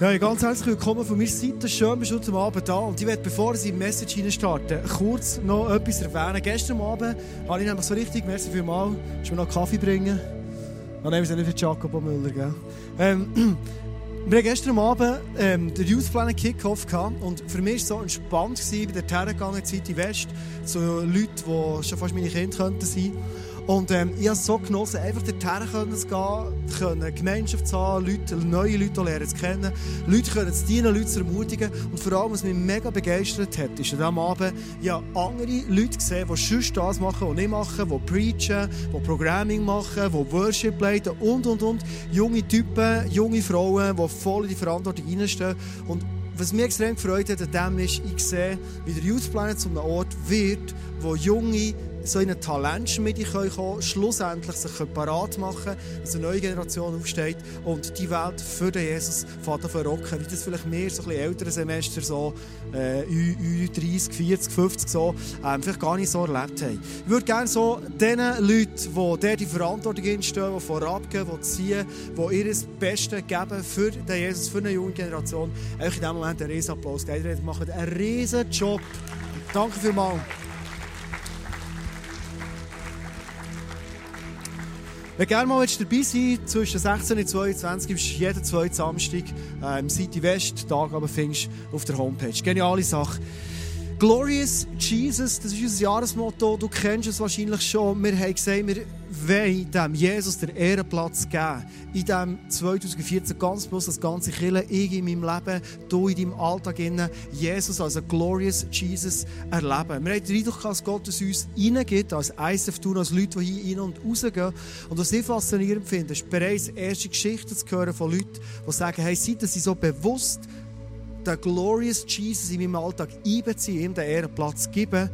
Ja, ganz herzlich willkommen von meiner Seite. Schön, bist du heute Abend da. Und ich werde, bevor ich in Message starten, kurz noch etwas erwähnen. Gestern Abend habe ich nämlich so richtig, merci vielmals, ich mir noch Kaffee bringen. Dann nehmen wir es nicht für Jacobo Müller, gell? Ähm, wir haben gestern Abend ähm, den Youth Planet Kickoff gehabt und für mich war es so entspannt, bei der Terragangen Zeit in West, zu Leuten, die schon fast meine Kinder könnten sein könnten. Und ähm, ich habe es so genossen, einfach dorthin zu gehen, können Gemeinschaft zu haben, Leute, neue Leute lernen zu kennen, Leute können zu dienen, Leute zu ermutigen. Und vor allem, was mich mega begeistert hat, ist an diesem Abend, ich andere Leute gesehen, die sonst das machen, die nicht machen, die preachen, die Programming machen, die Worship leiten und, und, und. Junge Typen, junge Frauen, die voll in die Verantwortung reinstehen. Und was mich extrem gefreut hat an dem ist, ich sehe, wie der Youth Planet zu einem Ort wird, wo junge so in eine Talentschmiede kommen können, schlussendlich sich parat machen dass eine neue Generation aufsteht und die Welt für den Jesus verrocken, wie das vielleicht mehr so ein bisschen ältere Semester, so äh, 30, 40, 50 so, ähm, vielleicht gar nicht so erlebt haben. Ich würde gerne so den Leuten, die der die Verantwortung entstehen, die vorabgehen, die ziehen, die ihr Bestes geben für den Jesus, für eine junge Generation, einfach in diesem Moment einen riesen Applaus geben. Ihr macht einen riesen Job. Danke vielmals. Wenn gerne mal dabei sein zwischen 16 und 22 gibst du jeden zweiten Samstag äh, im City West, Tag aber findest auf der Homepage. Geniale Sache. Glorious Jesus, das ist unser Jahresmotto. Du kennst es wahrscheinlich schon. Wir haben gesagt, wir wollen dem Jesus den Ehrenplatz geben. In diesem 2014 ganz bloß das ganze Kille, ich in meinem Leben, du in deinem Alltag, Jesus als ein Glorious Jesus erleben. Wir haben den Eindruck, dass Gott es uns reingibt, als ISF tun, als Leute, die hier rein und rausgehen. Und was ich faszinierend finde, ist bereits erste Geschichten zu hören von Leuten, die sagen, hey, seid ihr so bewusst, den Glorious Jesus in meinem Alltag einbeziehen, ihm den Ehrenplatz geben,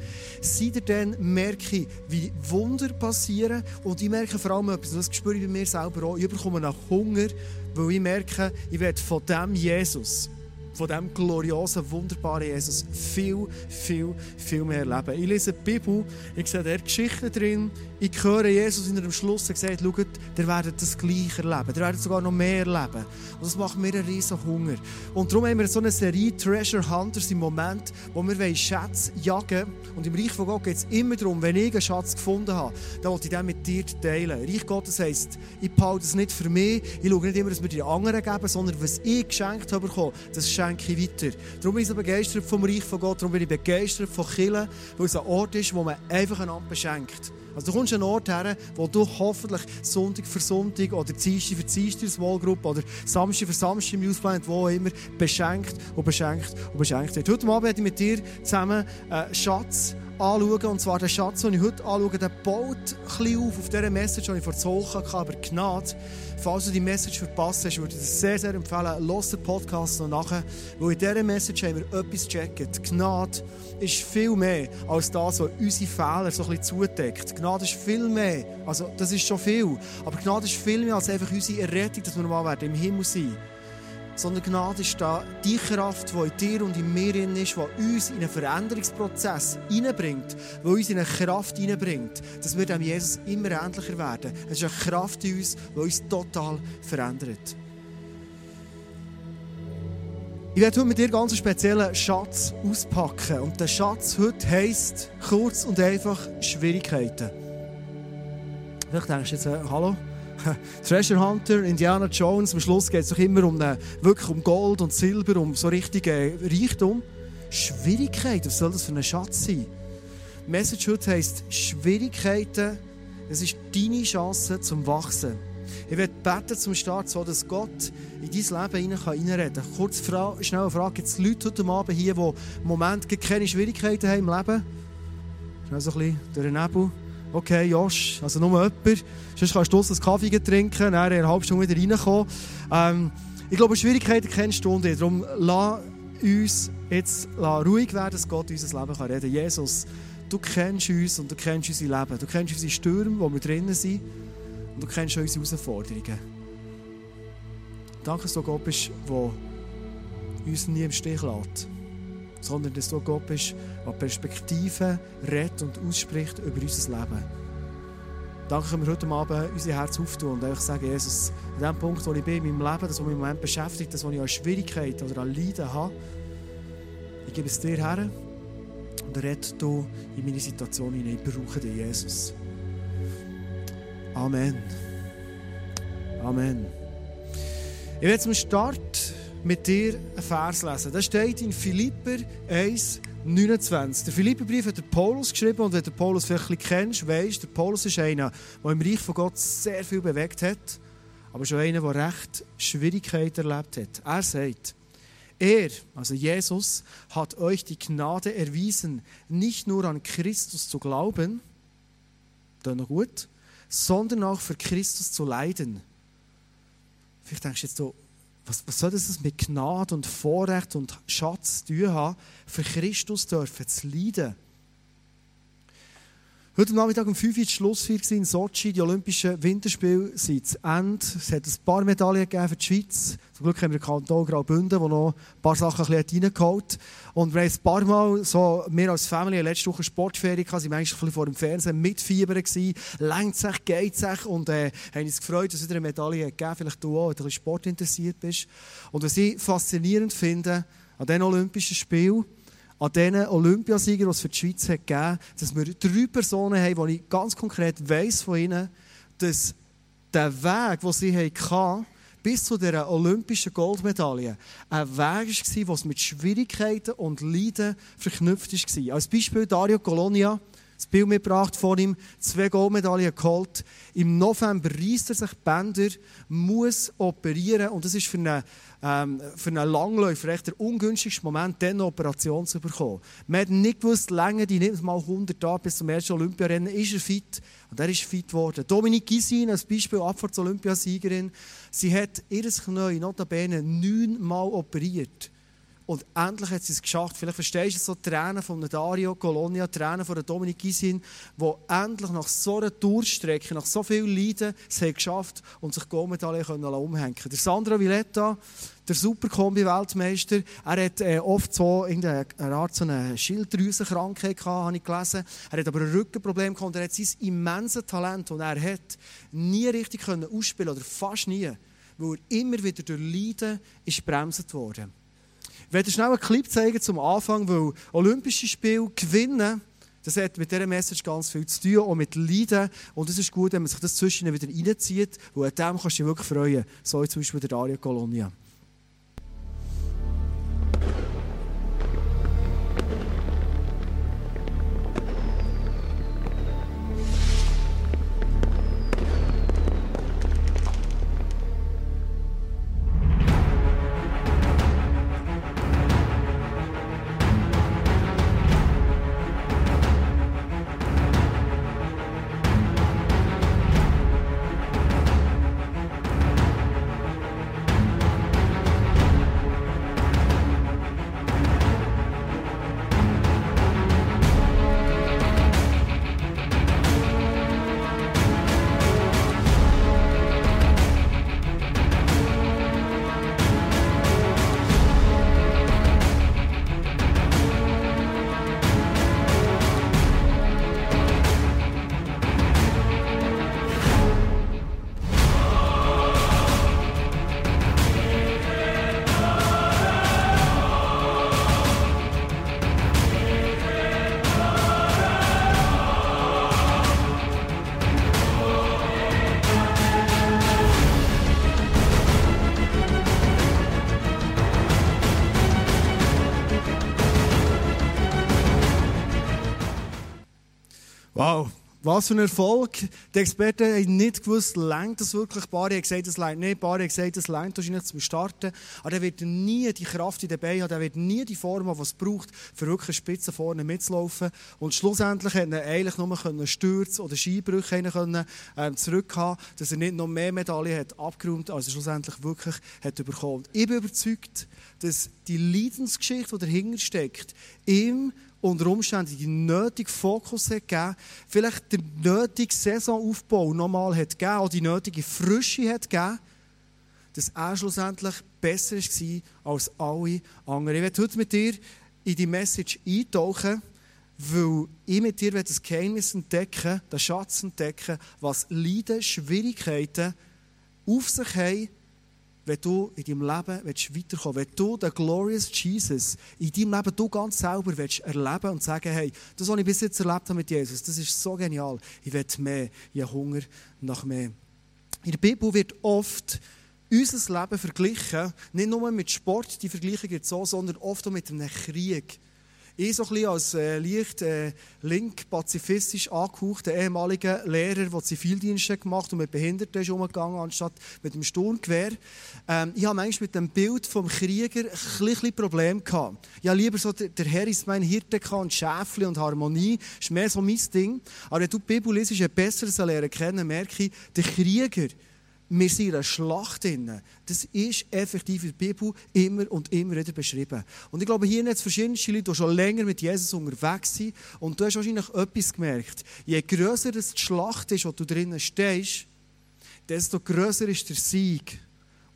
dann merke, wie Wunder passieren. Und ich merke vor allem etwas, das spüre ich bei mir selber auch, ich bekomme nach Hunger, weil ich merke, ich werde von dem Jesus von diesem gloriosen, wunderbaren Jesus viel, viel, viel mehr erleben. Ich lese die Bibel, ich sehe da Geschichten drin, ich höre Jesus in einem Schluss gesagt, schaut, ihr werdet das Gleiche erleben, ihr werdet sogar noch mehr erleben. Und das macht mir einen riesen Hunger. Und darum haben wir so eine Serie Treasure Hunters im Moment, wo wir Schätze jagen Und im Reich von Gott geht es immer darum, wenn ich einen Schatz gefunden habe, dann will ich den mit dir teilen. Reich Gottes heisst, ich behalte das nicht für mich, ich schaue nicht immer, dass wir die anderen geben, sondern was ich geschenkt habe das schenke ich weiter. Darum bin ich so begeistert vom Reich von Gott, darum bin ich begeistert von Kirchen, weil es ein Ort ist, wo man einfach einander beschenkt. Also du kommst an einen Ort her, wo du hoffentlich Sonntag für Sonntag oder Dienstag für Dienstag Small Group oder Samstag für Samstag im Youth Planet, wo immer beschenkt und beschenkt und beschenkt wird. Heute Abend werde ich mit dir zusammen einen Schatz anschauen. Und zwar der Schatz, den ich heute anschaue, der baut ein auf, auf dieser Message, die ich vor zwei Wochen hatte, aber Gnade. Falls du die Message verpasst hast, würde ich dir sehr, sehr empfehlen, los den Podcast noch nachher, weil in dieser Message haben wir etwas gecheckt. Gnade ist viel mehr als das, was unsere Fehler so ein bisschen zudeckt. Gnade ist viel mehr, also das ist schon viel, aber Gnade ist viel mehr als einfach unsere Errettung, dass wir mal im Himmel sein werden sondern Gnade ist da die Kraft, die in dir und in mir ist, die uns in einen Veränderungsprozess hineinbringt, die uns in eine Kraft hineinbringt, dass wir dem Jesus immer ähnlicher werden. Es ist eine Kraft in uns, die uns total verändert. Ich werde heute mit dir einen ganz speziellen Schatz auspacken. Und der Schatz heute heisst kurz und einfach Schwierigkeiten. Vielleicht denkst du jetzt, äh, hallo? Treasure Hunter, Indiana Jones, am Schluss geht es doch immer um, wirklich um Gold und Silber, um so richtige Reichtum. Schwierigkeiten, was soll das für ein Schatz sein? Message heute heisst Schwierigkeiten, es ist deine Chance zum Wachsen. Ich werde beten zum Start, so dass Gott in dein Leben hineinreden kann. Kurz fra schnell eine Frage. Gibt es Leute heute Abend hier, die im Moment keine Schwierigkeiten haben im Leben? Schnell so ein bisschen durch den Nebel okay, Josh, also nur jemand, sonst kannst du einen Kaffee trinken, dann in einer halben Stunde wieder reinkommen. Ähm, ich glaube, Schwierigkeiten kennst du nicht. Darum lass uns jetzt ruhig werden, dass Gott unser Leben kann reden kann. Jesus, du kennst uns und du kennst unser Leben. Du kennst unsere Stürme, wo wir drinnen sind. Und du kennst unsere Herausforderungen. Danke, dass du Gott bist, der uns nie im Stich lässt sondern dass du Gott bist, der Perspektiven redet und ausspricht über unser Leben. Danke, können wir heute Abend unser Herz auftun und einfach sagen, Jesus, an dem Punkt, wo ich bin in meinem Leben, das, was mich im Moment beschäftigt, das, was ich an Schwierigkeiten oder an Leiden habe, ich gebe es dir her und rette du in meine Situation hinein. Ich brauche dich, Jesus. Amen. Amen. Ich werde zum Start mit dir einen Vers lesen. Das steht in Philipper 1, 29. Der Philipperbrief hat der Paulus geschrieben und wenn du Paulus vielleicht ein kennst, weißt der Paulus ist einer, der im Reich von Gott sehr viel bewegt hat, aber schon einer, der recht Schwierigkeiten erlebt hat. Er sagt, er, also Jesus, hat euch die Gnade erwiesen, nicht nur an Christus zu glauben, dann noch gut, sondern auch für Christus zu leiden. Vielleicht denkst du jetzt so, was, was soll das mit Gnade und Vorrecht und Schatz tun haben, für Christus dürfen zu leiden? Heute Nachmittag um 5 Uhr war Schlussfeier in Sochi. Die Olympischen Winterspiele sind zu Ende. Es hat ein paar Medaillen gegeben für die Schweiz. Zum Glück haben wir den Kanton Graubünden, der noch ein paar Sachen reingeholt hat. Und wir haben ein paar Mal, so, wir als Family, letzte Woche Sportferien gehabt, sind wir eigentlich vor dem Fernsehen mitfiebern gewesen. Längt sich, geht sich und äh, haben uns gefreut, dass es wieder eine Medaille gegeben hat. Vielleicht du auch, wenn du ein bisschen Sport interessiert bist. Und was ich faszinierend finde an diesen Olympischen Spielen, an diesen Olympiasiegern, die es für die Schweiz hat gegeben dass wir drei Personen haben, wo ich ganz konkret weiss von ihnen, dass der Weg, den sie hatten, bis zu dieser olympischen Goldmedaille, ein Weg war, der mit Schwierigkeiten und Leiden verknüpft war. Als Beispiel Dario Colonia, das Bild mitgebracht von ihm, zwei Goldmedaillen geholt. Im November reißt er sich Bänder, muss operieren und das ist für einen, ähm, für einen Langläufer echt der ungünstigste Moment, dann eine Operation zu bekommen. Man hat nicht gewusst, länger die nicht mal 100 Tage bis zum ersten Olympiarennen, ist er fit und er ist fit geworden. Dominique Gisin, als Beispiel Abfahrts-Olympiasiegerin, sie hat ihr Knie notabene neunmal operiert. Und endlich hat sie es geschafft. Vielleicht verstehst du so Tränen von Dario Colonia, Tränen von Dominik Gisin, die endlich nach so einer Durchstrecke, nach so viel Leiden, es haben geschafft und sich Goldmedaille umhängen können. Der Sandro Villetta, der Superkombi-Weltmeister, er hat äh, oft so eine Art so eine Schilddrüsenkrankheit gehabt, habe ich gelesen. Er hat aber ein Rückenproblem gehabt und er hat sein immenses Talent, das er hat, nie richtig können ausspielen oder fast nie, weil er immer wieder durch Leiden ist bremset worden. Ich werde schnell einen Clip zeigen zum Anfang, weil Olympische Spiele gewinnen, das hat mit dieser Message ganz viel zu tun, auch mit Leiden. Und es ist gut, wenn man sich das zwischen wieder reinzieht, weil an dem kannst du dich wirklich freuen. So zum Beispiel der Dario Colonia. Was für ein Erfolg. Die Experten haben nicht gewusst, längt das wirklich. Bari hat gesagt, es längt nicht. Bari hat gesagt, es längt wahrscheinlich zum Starten. Aber er wird nie die Kraft in den Beinen haben. Er wird nie die Form haben, die es braucht, für wirklich Spitze vorne mitzulaufen. Und schlussendlich konnte er eigentlich nur Stürze oder Skibrüche können, ähm, zurückhaben, dass er nicht noch mehr Medaillen hat als er schlussendlich wirklich hat bekommen. Ich bin überzeugt, dass die Leidensgeschichte, die dahinter steckt, ihm unter Umständen den nötigen Fokus hat gegeben, vielleicht den nötigen Saisonaufbau nochmal hat gegeben, auch die nötige Frische hat gegeben, dass er schlussendlich besser war als alle anderen. Ich werde heute mit dir in die Message eintauchen. weil ich mit dir das Geheimnis entdecken, den Schatz entdecken, was Leiden, Schwierigkeiten auf sich haben, wenn du in deinem Leben weiterkommen willst, wenn du den Glorious Jesus in deinem Leben du ganz selber willst erleben und sagen, hey, das, was ich bis jetzt erlebt habe mit Jesus, das ist so genial, ich will mehr, ich habe Hunger nach mehr. In der Bibel wird oft unser Leben verglichen, nicht nur mit Sport, die Vergleiche gibt es so, sondern oft auch mit einem Krieg. Ich so ein als äh, leicht äh, link pazifistisch angehauchter ehemaliger Lehrer, der Zivildienste gemacht und mit Behinderten ist umgegangen, anstatt mit dem Sturmgewehr. Ähm, ich habe manchmal mit dem Bild vom Krieger ein bisschen Problem gehabt. Ich habe lieber so, der, der Herr ist mein Hirte und Schäfli und Harmonie. Ist mehr so mein Ding. Aber wenn du die Bibel liest, ein besseres Lernen kennen, merke ich, der Krieger, wir sind in einer Schlacht drin. Das ist effektiv in der Bibel immer und immer wieder beschrieben. Und ich glaube, hier jetzt verschiedene Leute, die schon länger mit Jesus unterwegs sind. Und du hast wahrscheinlich etwas gemerkt. Je grösser die Schlacht ist, wo du drinnen stehst, desto grösser ist der Sieg,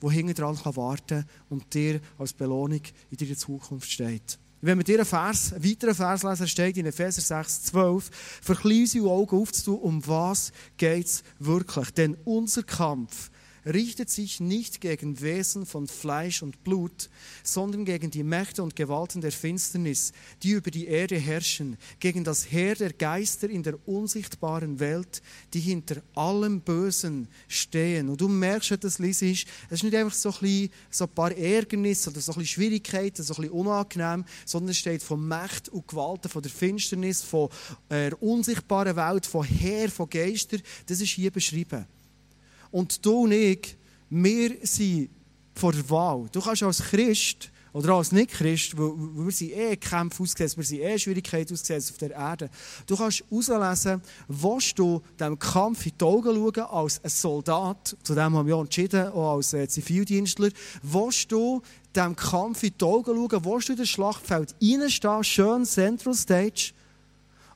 der hinten dran warten kann und dir als Belohnung in deiner Zukunft steht. Wenn wir dir Vers, weiteren Vers lesen, steht in Epheser 6, 12, verklein unsere Augen aufzutun, um was geht es wirklich? Denn unser Kampf richtet sich nicht gegen Wesen von Fleisch und Blut, sondern gegen die Mächte und Gewalten der Finsternis, die über die Erde herrschen, gegen das Heer der Geister in der unsichtbaren Welt, die hinter allem Bösen stehen. Und du merkst, wenn das liest, es ist nicht einfach so ein, bisschen, so ein paar Ärgernisse oder so ein bisschen Schwierigkeiten, so ein bisschen unangenehm, sondern es steht von Macht und Gewalten, von der Finsternis, von der unsichtbaren Welt, von Heer, von Geistern. Das ist hier beschrieben. Und du und ich, wir sind vor der Wahl. Du kannst als Christ oder als Nicht-Christ, weil wir sind eh Kämpfe ausgesetzt, wir sind eh Schwierigkeiten ausgesetzt auf der Erde. Du kannst herauslesen, willst du dem Kampf in die Augen schauen als ein Soldat, zu dem haben wir ja entschieden, auch als äh, Zivildienstler, willst du dem Kampf in die Augen schauen, willst du in das Schlachtfeld reinstehen, schön Central Stage,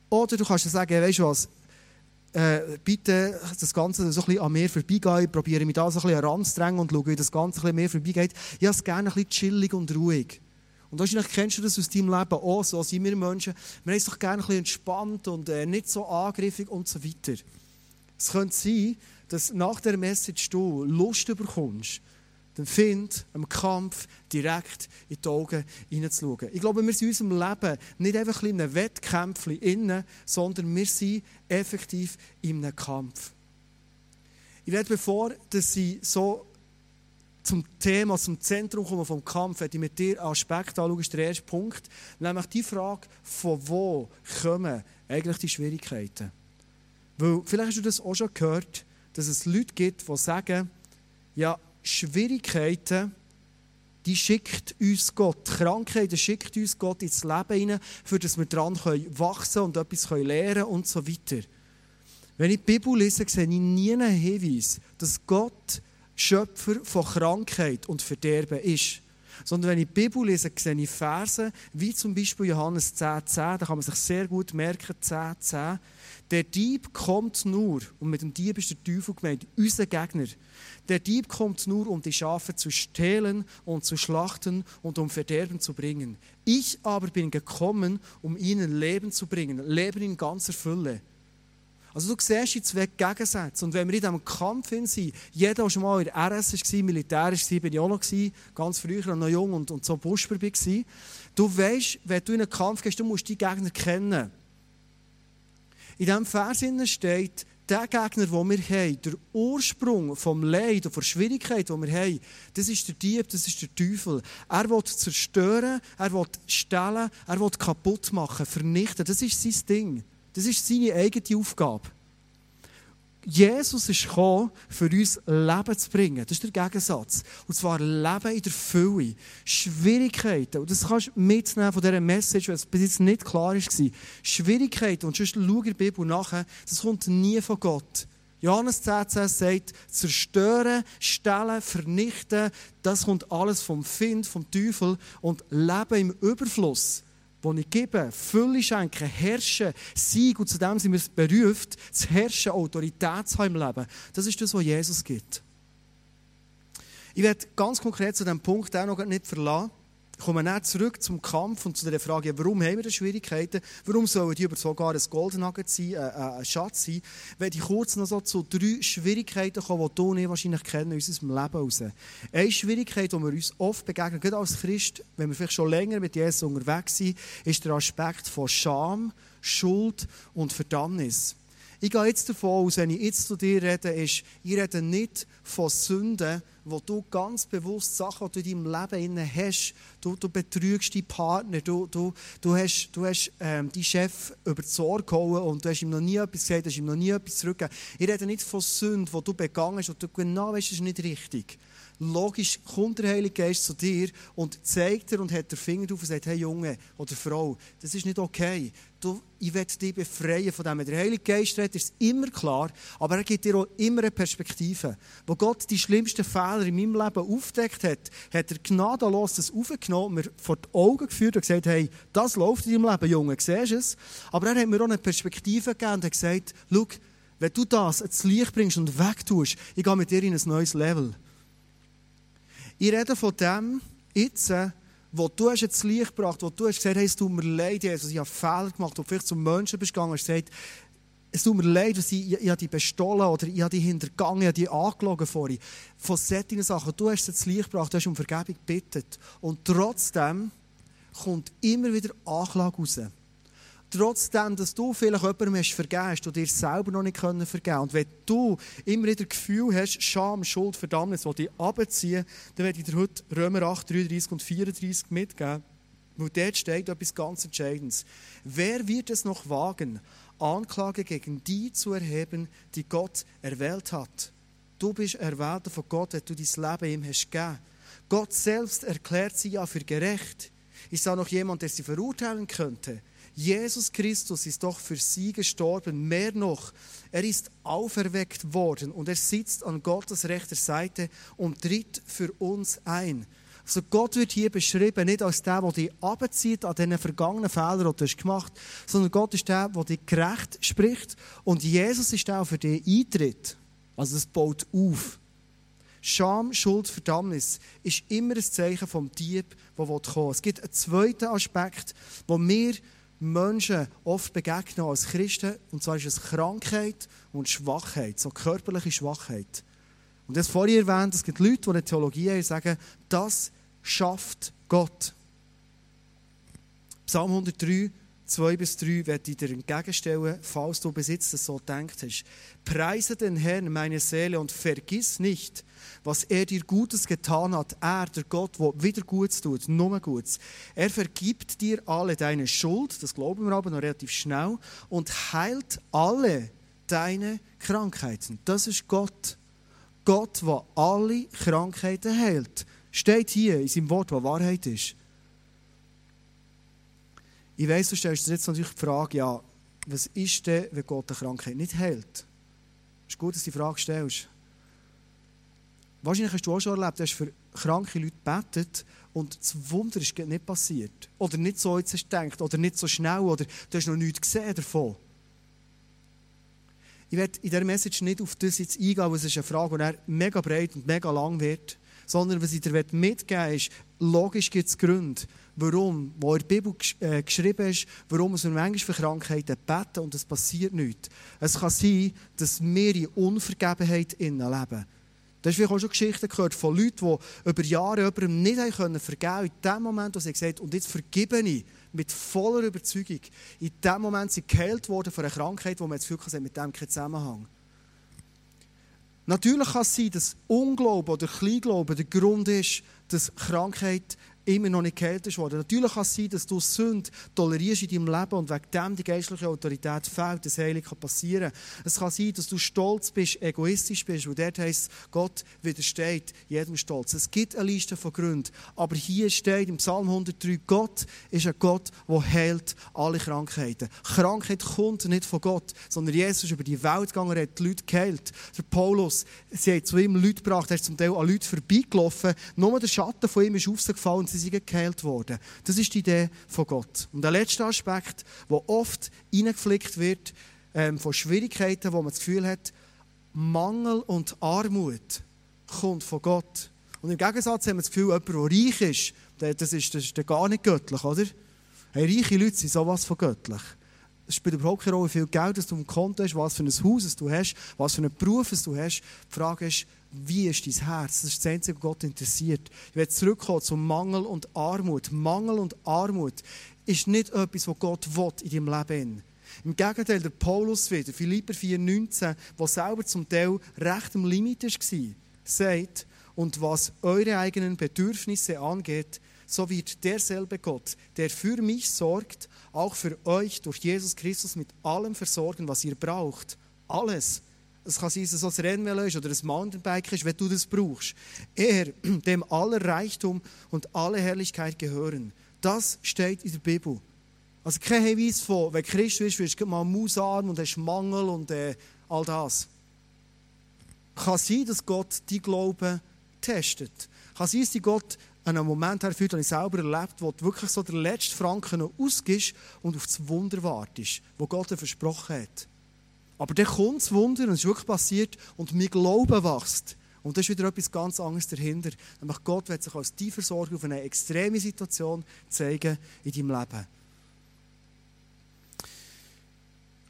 oder du kannst sagen, weißt du was, äh, bitte das Ganze so ein bisschen an mir vorbeigehen. Ich probiere mich da so ein bisschen heranzudrängen und schaue, wie das Ganze ein bisschen mehr vorbeigeht. Ich habe es gerne ein bisschen chillig und ruhig. Und wahrscheinlich kennst du das aus deinem Leben auch, so sind wir Menschen. Wir haben es doch gerne ein bisschen entspannt und äh, nicht so angriffig und so weiter. Es könnte sein, dass nach der Message du Lust bekommst, dann find am Kampf direkt in die Augen hineinzuschauen. Ich glaube, wir sind in unserem Leben nicht einfach in einem Wettkampf innen, sondern wir sind effektiv in einem Kampf. Ich werde, bevor dass ich so zum Thema, zum Zentrum komme vom Kampf, werde ich mit dir einen Aspekt anschauen, ist der erste Punkt, nämlich die Frage, von wo kommen eigentlich die Schwierigkeiten? Weil, vielleicht hast du das auch schon gehört, dass es Leute gibt, die sagen, ja, Schwierigkeiten, die schickt uns Gott. Krankheiten schickt uns Gott ins Leben hinein, für dass wir daran wachsen können und etwas lernen können und so weiter. Wenn ich die Bibel lese, sehe ich nie einen Hinweis, dass Gott Schöpfer von Krankheit und Verderben ist. Sondern wenn ich die Bibel lese, sehe ich Verse, wie zum Beispiel Johannes 10,10, 10, da kann man sich sehr gut merken, 10,10. 10, der Dieb kommt nur, und mit dem Dieb ist der Teufel gemeint, unser Gegner. Der Dieb kommt nur, um die Schafe zu stehlen und zu schlachten und um Verderben zu bringen. Ich aber bin gekommen, um ihnen Leben zu bringen, Leben in ganzer Fülle. Also du siehst die zwei Gegensätze. Und wenn wir in diesem Kampf sind, jeder, der schon mal in der RS war, militärisch war, bin ich auch noch, ganz früher noch jung und, und so Busper war, du weißt, wenn du in einen Kampf gehst, du musst die Gegner kennen. In diesem Vers steht, der Gegner, den wir haben, der Ursprung vom Leid und der Schwierigkeit, die wir haben, das ist der Dieb, das ist der Teufel. Er will zerstören, er will stehlen, er will kaputt machen, vernichten. Das ist sein Ding. Das ist seine eigene Aufgabe. Jesus ist gekommen, für uns Leben zu bringen. Das ist der Gegensatz. Und zwar Leben in der Fülle. Schwierigkeiten. Und das kannst du mitnehmen von dieser Message, weil es bis jetzt nicht klar war. Schwierigkeiten. Und sonst schau in der Bibel nachher. Das kommt nie von Gott. Johannes 10, 10 sagt, zerstören, stellen, vernichten, das kommt alles vom Find, vom Teufel und Leben im Überfluss die ich gebe, Fülle schenken, herrschen, Sieg, und zu dem sind wir berufen, zu herrschen, Autorität zu haben im Leben. Das ist das, was Jesus gibt. Ich werde ganz konkret zu diesem Punkt auch noch nicht verlassen. Kommen wir zurück zum Kampf und zu der Frage, warum haben wir Schwierigkeiten? Warum sollen die über sogar ein Goldnugget sein, äh, äh, ein Schatz sein? Wenn ich kurz noch so zu drei Schwierigkeiten kommen, die du und ich wahrscheinlich kennen in unserem Leben raus. Eine Schwierigkeit, die wir uns oft begegnen, gerade als Christ, wenn wir vielleicht schon länger mit Jesus unterwegs sind, ist der Aspekt von Scham, Schuld und Verdammnis. Ich gehe jetzt davon aus, wenn ich jetzt zu dir rede, ist, ich rede nicht von Sünden, wo du ganz bewusst Sachen, die du in deinem Leben hast, du, du betrügst deinen Partner, du, du, du hast, du hast ähm, deinen Chef über die Ohr gehauen und du hast ihm noch nie etwas gesagt, hast ihm noch nie etwas zurückgegeben. Ich rede nicht von Sünden, die du begangen hast und du genau weißt, das ist nicht richtig. Logisch kommt der Heilige Geist zu dir und zeigt dir und hat den Finger drauf und sagt, hey Junge oder Frau, das ist nicht okay. Du, ich werde dich befreien von dem. Der Heilige Geist redet, ist immer klar, aber er gibt dir auch immer eine Perspektive. Wo Gott die schlimmsten Fehler in meinem Leben aufdeckt hat, hat er gnadenlos das aufgenommen, mir vor die Augen geführt und gesagt, hey, das läuft in deinem Leben, Junge, siehst du es? Aber er hat mir auch eine Perspektive gegeben und hat gesagt, schau, wenn du das ins Licht bringst und wegtust, ich gehe mit dir in ein neues Level. Ich rede von dem, jetzt, wo du hast jetzt Licht gebracht, wo du hast gesagt, hey, es tut mir leid, Jesus, ich habe Fehler gemacht, wo du vielleicht zum Menschen bist gegangen hast gesagt, es tut mir leid, ich, ich, ich habe dich bestohlen oder ich habe dich hintergangen, ich habe dich angelogen vorhin. Von solchen Sachen. Du hast jetzt Licht gebracht, du hast um Vergebung gebeten. Und trotzdem kommt immer wieder Anklage raus trotzdem, dass du vielleicht jemandem hast vergeben hast, du dir selber noch nicht vergeben können. Und wenn du immer wieder Gefühl hast, Scham, Schuld, Verdammnis, die dich abziehen, dann werde ich dir heute Römer 8, 33 und 34 mitgeben. Weil dort steht etwas ganz Entscheidendes. Wer wird es noch wagen, Anklage gegen die zu erheben, die Gott erwählt hat? Du bist erwählt von Gott, wenn du dein Leben ihm hast gegeben. Gott selbst erklärt sie ja für gerecht. Ist da noch jemand, der sie verurteilen könnte? Jesus Christus ist doch für sie gestorben. Mehr noch, er ist auferweckt worden und er sitzt an Gottes rechter Seite und tritt für uns ein. Also Gott wird hier beschrieben, nicht als der, der dich abzieht an diesen vergangenen Fehlern, die du gemacht hast, sondern Gott ist der, der dich gerecht spricht und Jesus ist der, der für dich eintritt. Also es baut auf. Scham, Schuld, Verdammnis ist immer ein Zeichen vom Dieb, der kommen will. Es gibt einen zweiten Aspekt, wo wir Menschen oft begegnen als Christen. Und zwar ist es Krankheit und Schwachheit, so körperliche Schwachheit. Und das vorhin erwähnt, es gibt Leute, die eine Theologie haben, sagen, das schafft Gott. Psalm 103, 2 bis 3 werde ich dir entgegenstellen, falls du bis jetzt so denkt hast. Preise den Herrn, meine Seele, und vergiss nicht, was er dir Gutes getan hat. Er, der Gott, der wieder Gutes tut, nur Gutes. Er vergibt dir alle deine Schuld, das glauben wir aber noch relativ schnell, und heilt alle deine Krankheiten. Das ist Gott. Gott, der alle Krankheiten heilt. Steht hier in seinem Wort, was Wahrheit ist. Ich weiss, du stellst dir jetzt natürlich die Frage, ja, was ist denn, wenn Gott eine Krankheit nicht heilt? Es ist gut, dass du die Frage stellst. Wahrscheinlich hast du auch schon erlebt, du hast für kranke Leute gebetet und das Wunder ist nicht passiert. Oder nicht so, jetzt hast du gedacht, oder nicht so schnell, oder du hast noch nichts gesehen davon. Ich werde in dieser Message nicht auf das jetzt eingehen, weil es ist eine Frage, die mega breit und mega lang wird, sondern was ich dir mitgeben will, ist, logisch gibt es Gründe, warum, wo in der Bibel äh, geschrieben ist, warum wir manchmal für Krankheiten beten und es passiert nichts. Es kann sein, dass wir in Unvergebenheit leben. Du hast auch schon Geschichten gehört von Leuten, die über Jahre jemandem nicht vergeben können. In dem Moment, wo sie gesagt und jetzt vergebe ich mit voller Überzeugung, in dem Moment sind sie geheilt worden von einer Krankheit, wo man jetzt wirklich mit dem keinen Zusammenhang Natürlich kann es sein, dass Unglauben oder Kleinglauben der Grund ist, dass Krankheit immer noch nicht geheilt worden. Natürlich kann es sein, dass du Sünde tolerierst in deinem Leben und wegen dem die geistliche Autorität fehlt, das Heilige kann passieren. Es kann sein, dass du stolz bist, egoistisch bist, weil dort heisst, Gott widersteht jedem Stolz. Es gibt eine Liste von Gründen, aber hier steht im Psalm 103, Gott ist ein Gott, der heilt alle Krankheiten. Krankheit kommt nicht von Gott, sondern Jesus ist über die Welt gegangen, er hat die Leute geheilt. Der Paulus, sie hat zu ihm Leute gebracht, er ist zum Teil an Leute vorbeigelaufen, nur der Schatten von ihm ist aufgefallen sie sind geheilt worden. Das ist die Idee von Gott. Und der letzte Aspekt, der oft hineingeflickt wird, ähm, von Schwierigkeiten, wo man das Gefühl hat, Mangel und Armut kommt von Gott. Und im Gegensatz haben wir das Gefühl, jemand, der reich ist, das ist, das ist gar nicht göttlich, oder? Hey, reiche Leute sind sowas von göttlich. Es spielt überhaupt keine Rolle, wie viel Geld du im Konto hast, was für ein Haus du hast, was für einen Beruf du hast. Die Frage ist, wie ist dein Herz? Das ist das Einzige, was Gott interessiert. Ich werde zurückkommen zum Mangel und Armut. Mangel und Armut ist nicht etwas, was Gott will in deinem Leben. Im Gegenteil, der Paulus wieder, Philipper 4,19, der selber zum Teil recht am Limit war, sagt, und was eure eigenen Bedürfnisse angeht, so wird derselbe Gott, der für mich sorgt, auch für euch durch Jesus Christus mit allem versorgen, was ihr braucht. Alles. Es kann sein, dass es ein Rennvelo ist oder ein Mountainbike ist, wenn du das brauchst. Er, dem aller Reichtum und alle Herrlichkeit gehören. Das steht in der Bibel. Also kein Hinweis von, wenn Christ bist, wirst du mal mausarm und hast Mangel und äh, all das. Kann sein, dass Gott die Glauben testet. Kann sein, dass Gott an einem Moment herführt, den ich selber erlebt wo du wirklich so den letzten Franken noch ausgibst und auf das Wunder wartest, das Gott dir versprochen hat. Aber dann kommt das Wunder und es ist wirklich passiert und mein Glauben wächst. Und da ist wieder etwas ganz anderes dahinter. Nämlich Gott wird sich als die Versorger auf eine extreme Situation zeigen in deinem Leben.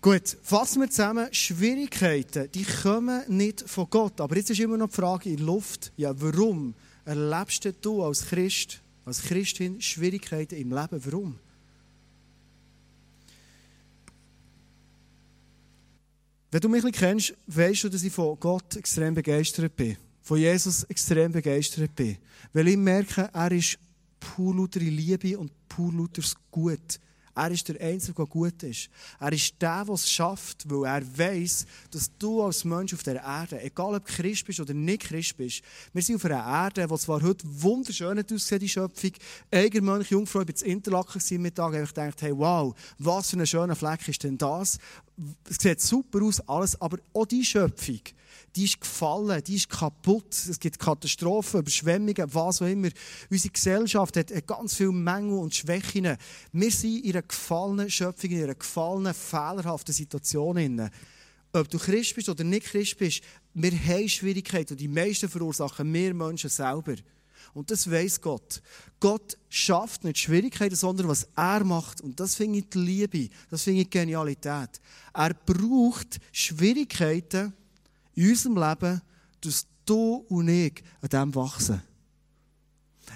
Gut, fassen wir zusammen. Schwierigkeiten, die kommen nicht von Gott. Aber jetzt ist immer noch die Frage in der Luft, ja, warum erlebst du als Christ, als Christin Schwierigkeiten im Leben? Warum? Wenn du mich ein bisschen kennst, weißt du, dass ich von Gott extrem begeistert bin. Von Jesus extrem begeistert bin. Weil ich merke, er ist pur lauter Liebe und pur lauter Gut. Er ist der Einzige, der gut ist. Er ist der, der es schafft, weil er weiß, dass du als Mensch auf der Erde, egal ob du Christ bist oder nicht Christ bist, wir sind auf einer Erde, die zwar heute wunderschön aussieht, die Schöpfung, Eiger, Mönch, Jungfrau, ich bin zu Interlaken am Mittag, und ich gedacht, hey, wow, was für ein schöner Fleck ist denn das? Es sieht super aus, alles, aber auch die Schöpfung, die ist gefallen, die ist kaputt. Es gibt Katastrophen, Überschwemmungen, was auch immer. Unsere Gesellschaft hat ganz viele Mängel und Schwächen. Wir sind in einer gefallenen Schöpfung, in einer gefallenen, fehlerhaften Situation. Ob du Christ bist oder nicht Christ bist, wir haben Schwierigkeiten und die meisten verursachen wir Menschen selber. Und das weiß Gott. Gott schafft nicht Schwierigkeiten, sondern was er macht. Und das finde ich die Liebe, das finde ich die Genialität. Er braucht Schwierigkeiten, in unserem Leben, dass du und ich an dem wachsen.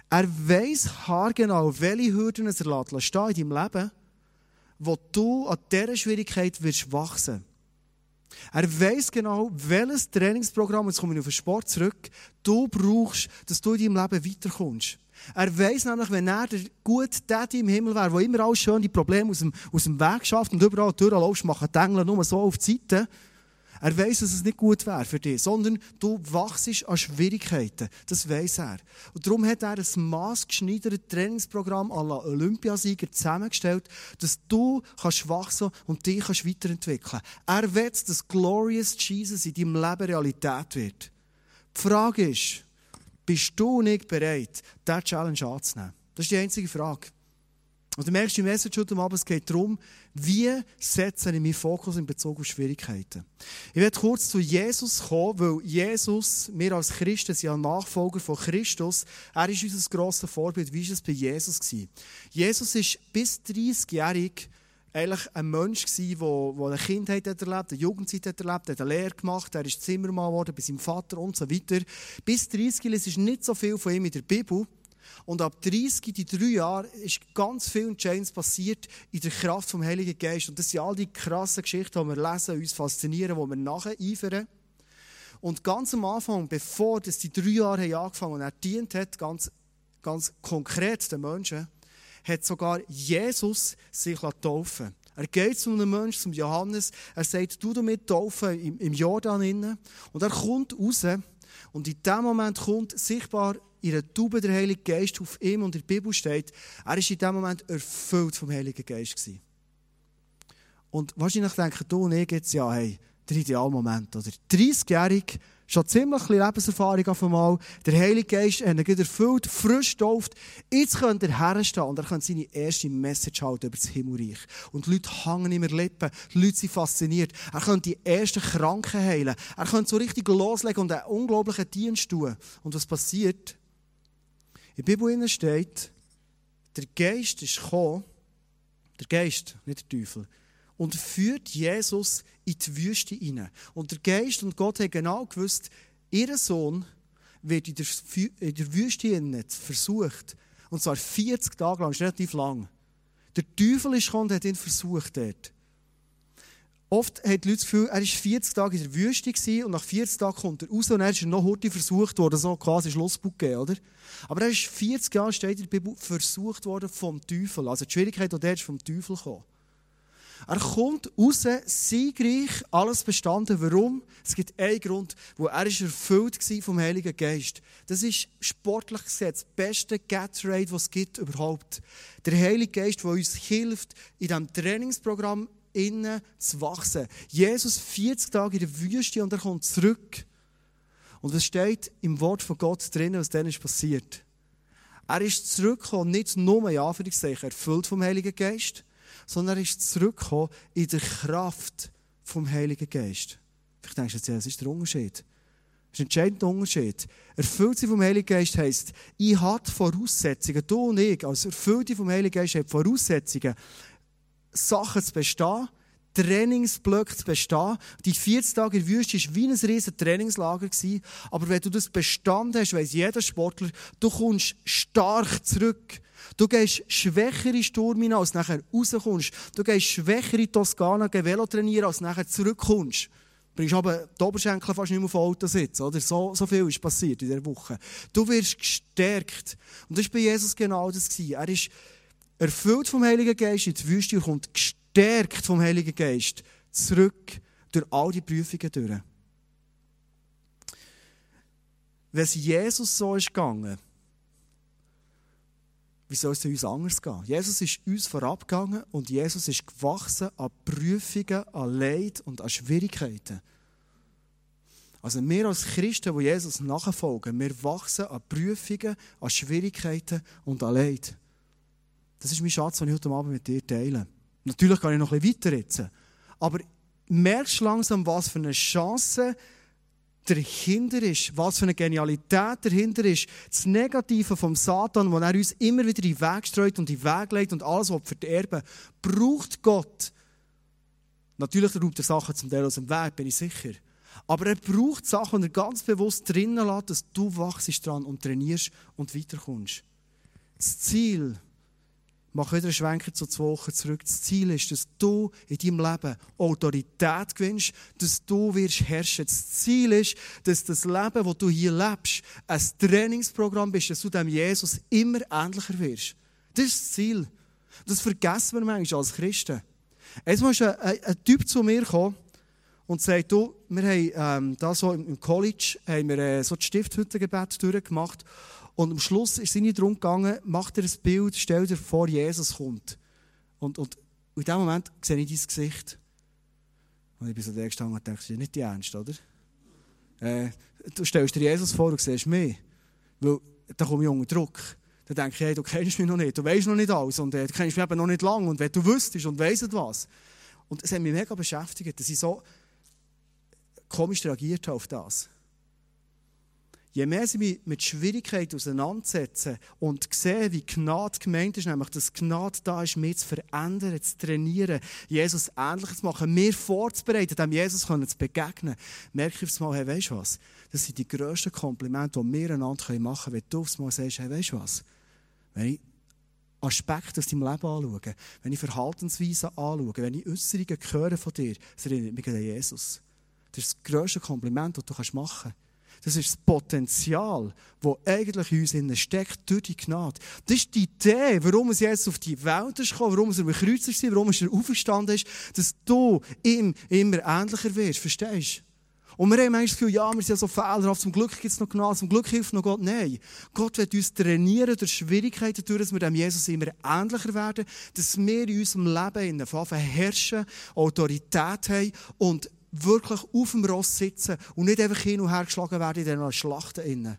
Er weiss haargenau, welche Hürden er lässt stehen in deinem Leben, wo du an dieser Schwierigkeit wirst wachsen er weiss genau, welches Trainingsprogramm, jetzt komme ich auf den Sport zurück, du brauchst, dass du in deinem Leben weiterkommst. Er weiss nämlich, wenn er der gute Daddy im Himmel wäre, der immer alles schön die Probleme aus dem, aus dem Weg schafft und überall durchläufst, machen die Engel nur so auf die Seite, er weiß, dass es nicht gut wäre für dich, sondern du wachst an Schwierigkeiten. Das weiß er. Und darum hat er ein maßgeschneidertes Trainingsprogramm à la Olympiasieger zusammengestellt, dass du kannst wachsen und dich kannst weiterentwickeln. Er will, dass Glorious Jesus in deinem Leben Realität wird. Die Frage ist, bist du nicht bereit, diese Challenge anzunehmen? Das ist die einzige Frage. Und du merkst im Message heute Abend, es geht darum, wie setze ich meinen Fokus in Bezug auf Schwierigkeiten. Ich werde kurz zu Jesus kommen, weil Jesus, wir als Christen sind ja Nachfolger von Christus. Er ist unser grosses Vorbild. Wie war es bei Jesus? Jesus ist bis 30-jährig eigentlich ein Mensch der eine Kindheit hat erlebt, eine Jugendzeit erlebt, hat eine Lehre gemacht, er ist Zimmermann geworden bei seinem Vater und so weiter. Bis 30 ist nicht so viel von ihm in der Bibel. Und ab 30, die drei Jahre, ist ganz viel in James passiert in der Kraft vom Heiligen Geist. Und das sind all die krassen Geschichten, die wir lesen, uns faszinieren, die wir nachher eifern. Und ganz am Anfang, bevor das die drei Jahre haben angefangen und er dient hat, ganz, ganz konkret den Menschen, hat sogar Jesus sich taufen Er geht zu einem Menschen, zum Johannes, er sagt, du damit taufen im, im Jordan. Und er kommt raus und in dem Moment kommt sichtbar in einer Tube der Heilige Geist auf ihm und in der Bibel steht, er war in dem Moment erfüllt vom Heiligen Geist. Gewesen. Und wahrscheinlich denken du und ich jetzt, ja, hey, der Idealmoment. Oder 30-jährig, schon ziemlich viel Lebenserfahrung auf einmal. Der Heilige Geist hat ihn erfüllt, frisch getauft. Jetzt könnte er herstehen und er könnte seine erste Message halten über das Himmelreich. Und die Leute hängen ihm Lippen, die Leute sind fasziniert. Er könnte die ersten Kranken heilen. Er könnte so richtig loslegen und einen unglaublichen Dienst tun. Und was passiert? In der Bibel steht, der Geist ist gekommen, der Geist, nicht der Teufel, und führt Jesus in die Wüste hinein. Und der Geist und Gott haben genau gewusst, ihr Sohn wird in der, in der Wüste versucht. Und zwar 40 Tage lang, das ist relativ lang. Der Teufel ist gekommen und hat ihn versucht dort. Oft haben die Leute das Gefühl, er war 40 Tage in der Wüste und nach 40 Tagen kommt er raus und er ist noch heute versucht worden, so quasi Schlussbuch gegeben, oder? Aber er ist 40 Jahre, steht in der Bibel, versucht worden vom Teufel. Also die Schwierigkeit, die der ist vom Teufel gekommen. Er kommt raus, siegreich, alles bestanden. Warum? Es gibt einen Grund, wo er ist erfüllt vom Heiligen Geist. Das ist sportlich gesehen das beste Gatorade, das es gibt überhaupt. Der Heilige Geist, der uns hilft, in diesem Trainingsprogramm innen zu wachsen. Jesus 40 Tage in der Wüste und er kommt zurück. Und was steht im Wort von Gott drin, was dann ist passiert? Er ist zurückgekommen, nicht nur, ja, für die erfüllt vom Heiligen Geist, sondern er ist zurückgekommen in der Kraft vom Heiligen Geist. Vielleicht denkst du jetzt, ja, das ist der Unterschied. Das ist ein entscheidender Unterschied. Erfüllt sie vom Heiligen Geist heisst, ich habe Voraussetzungen, du und ich, als Erfüllte vom Heiligen Geist, haben Voraussetzungen, Sachen zu bestehen, Trainingsblöcke zu bestehen. Die 40 Tage in der Wüste war wie ein riesiges Trainingslager. Aber wenn du das bestanden hast, weiss jeder Sportler, du kommst stark zurück. Du gehst schwächere Sturm hinein, als nachher rauskommst. Du gehst schwächere Toskana Velo trainieren, als nachher zurückkommst. Du bringst aber die Oberschenkel fast nicht mehr auf dem Auto sitzen, oder? So, so viel ist passiert in dieser Woche. Du wirst gestärkt. Und das war bei Jesus genau das. Er ist erfüllt vom Heiligen Geist in die Wüste und kommt gestärkt vom Heiligen Geist zurück durch all die Prüfungen durch. Wenn es Jesus so ist gegangen, wie soll es uns anders gehen? Jesus ist uns vorabgegangen und Jesus ist gewachsen an Prüfungen, an Leid und an Schwierigkeiten. Also wir als Christen, die Jesus nachfolgen, wir wachsen an Prüfungen, an Schwierigkeiten und an Leid. Das ist mein Schatz, den ich heute Abend mit dir teile. Natürlich kann ich noch ein bisschen weiter jetzt. Aber merkst langsam, was für eine Chance dahinter ist, was für eine Genialität dahinter ist, das Negative vom Satan, wo er uns immer wieder in den Weg streut und in den Weg legt und alles verderben braucht Gott. Natürlich räumt er Sachen zum Teil aus dem Weg, bin ich sicher. Aber er braucht Sachen, die er ganz bewusst drinnen lässt, dass du wachst dran und trainierst und weiterkommst. Das Ziel Mach wieder einen Schwenker zu zwei Wochen zurück. Das Ziel ist, dass du in deinem Leben Autorität gewinnst, dass du wirst herrschen. Das Ziel ist, dass das Leben, das du hier lebst, ein Trainingsprogramm bist, dass du dem Jesus immer ähnlicher wirst. Das ist das Ziel. Das vergessen wir manchmal als Christen. Einmal ist ein, ein, ein Typ zu mir gekommen und sagt, du, wir haben ähm, da so im College haben wir, äh, so das Stifthüttengebet durchgemacht und am Schluss ist es nicht darum gegangen, mach dir ein Bild, stell dir vor, Jesus kommt. Und, und in dem Moment sehe ich dein Gesicht. Und ich bin so da gestanden und dachte, das ist nicht die Ernst, oder? Äh, du stellst dir Jesus vor und siehst mich. Weil da komme ich unter Druck. Dann denke ich, hey, du kennst mich noch nicht, du weißt noch nicht alles und äh, du kennst mich eben noch nicht lange und wenn du wüsstest und weisst was. Und es hat mich mega beschäftigt, dass ich so komisch reagiert habe auf das. Je mehr sie mich mit Schwierigkeiten auseinandersetzen und sehen, wie Gnade gemeint ist, nämlich, dass Gnade da ist, mich zu verändern, zu trainieren, Jesus ähnlich zu machen, mir vorzubereiten, dem Jesus zu begegnen, merke ich Mal, hey, weißt du was? Das sind die grössten Komplimente, die wir einander machen können, wenn du aufs Mal sagst, hey, weißt du was? Wenn ich Aspekte aus deinem Leben anschaue, wenn ich Verhaltensweisen anschaue, wenn ich Äußerungen höre von dir, das erinnert mich an Jesus. Das ist das grösste Kompliment, das du machen kannst. Das ist das Potenzial, das eigentlich in uns innen steckt, durch die Gnade. Das ist die Idee, warum es jetzt auf die Welt ist gekommen, warum es am Kreuz ist, warum es auferstanden ist, dass du ihm immer ähnlicher wirst. Verstehst du? Und wir haben manchmal das Gefühl, ja, wir sind ja so fehlerhaft, zum Glück gibt es noch Gnade, zum Glück hilft noch Gott. Nein. Gott wird uns trainieren durch Schwierigkeiten, durch, dass wir dem Jesus immer ähnlicher werden, dass wir in unserem Leben in der herrschen, Autorität haben und wirklich auf dem Ross sitzen und nicht einfach hin und her geschlagen werden in diesen Schlachten.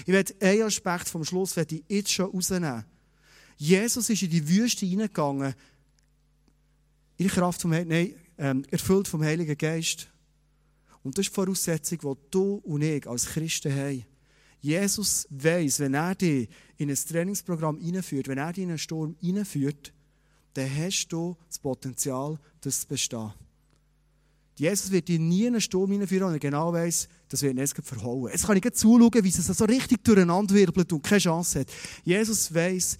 Ich werde einen Aspekt vom Schluss ich jetzt schon rausnehmen. Jesus ist in die Wüste hineingegangen, in Kraft vom nein, ähm, erfüllt vom Heiligen Geist. Und das ist die Voraussetzung, die du und ich als Christen haben. Jesus weiß, wenn er dich in ein Trainingsprogramm einführt, wenn er dich in einen Sturm einführt, dann hast du das Potenzial, das zu bestehen. Jesus wird dich nie in einen Sturm einführen, und er genau weiß, das wird nicht verhauen. Jetzt kann ich zuschauen, wie es so richtig durcheinander wirbelt und keine Chance hat. Jesus weiß,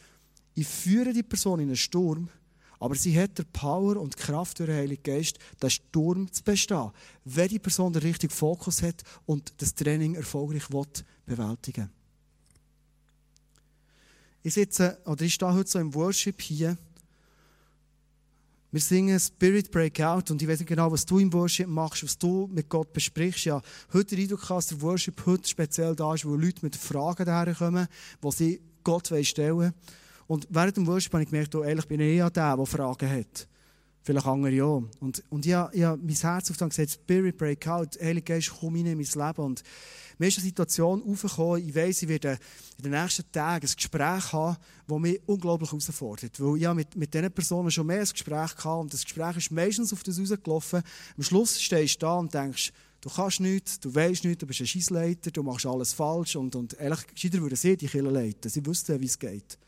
ich führe die Person in einen Sturm, aber sie hat die Power und die Kraft durch den Heiligen Geist, den Sturm zu bestehen, wenn die Person den richtigen Fokus hat und das Training erfolgreich will, bewältigen Ich sitze, oder ich stehe heute so im Worship hier. Wir singen Spirit Breakout und ich weiß nicht genau, was du im Worship machst, was du mit Gott besprichst. Ja, heute der Eindruck, dass der Worship heute speziell da ist, wo Leute mit Fragen daherkommen, die sie Gott stellen wollen. Und während dem Worship habe ich gemerkt, oh, ehrlich bin ich eher der, der Fragen hat. Vielleicht andere auch. Und, und ich, habe, ich habe mein Herz auf dann gesagt, Spirit Breakout, Heilige Geist, komm in mein Leben. Und mir ist eine Situation aufgekommen, ich weiss, ich werde in den nächsten Tagen ein Gespräch haben, das mich unglaublich herausfordert. Weil ich mit, mit diesen Personen schon mehr ein Gespräch hatte und das Gespräch ist meistens auf das rausgelaufen. Am Schluss stehst du da und denkst, du kannst nichts, du weißt nichts, du bist ein Scheissleiter, du machst alles falsch und, und ehrlich, gescheiter würden sie die Kirche leiten. Sie wüssten, wie es geht.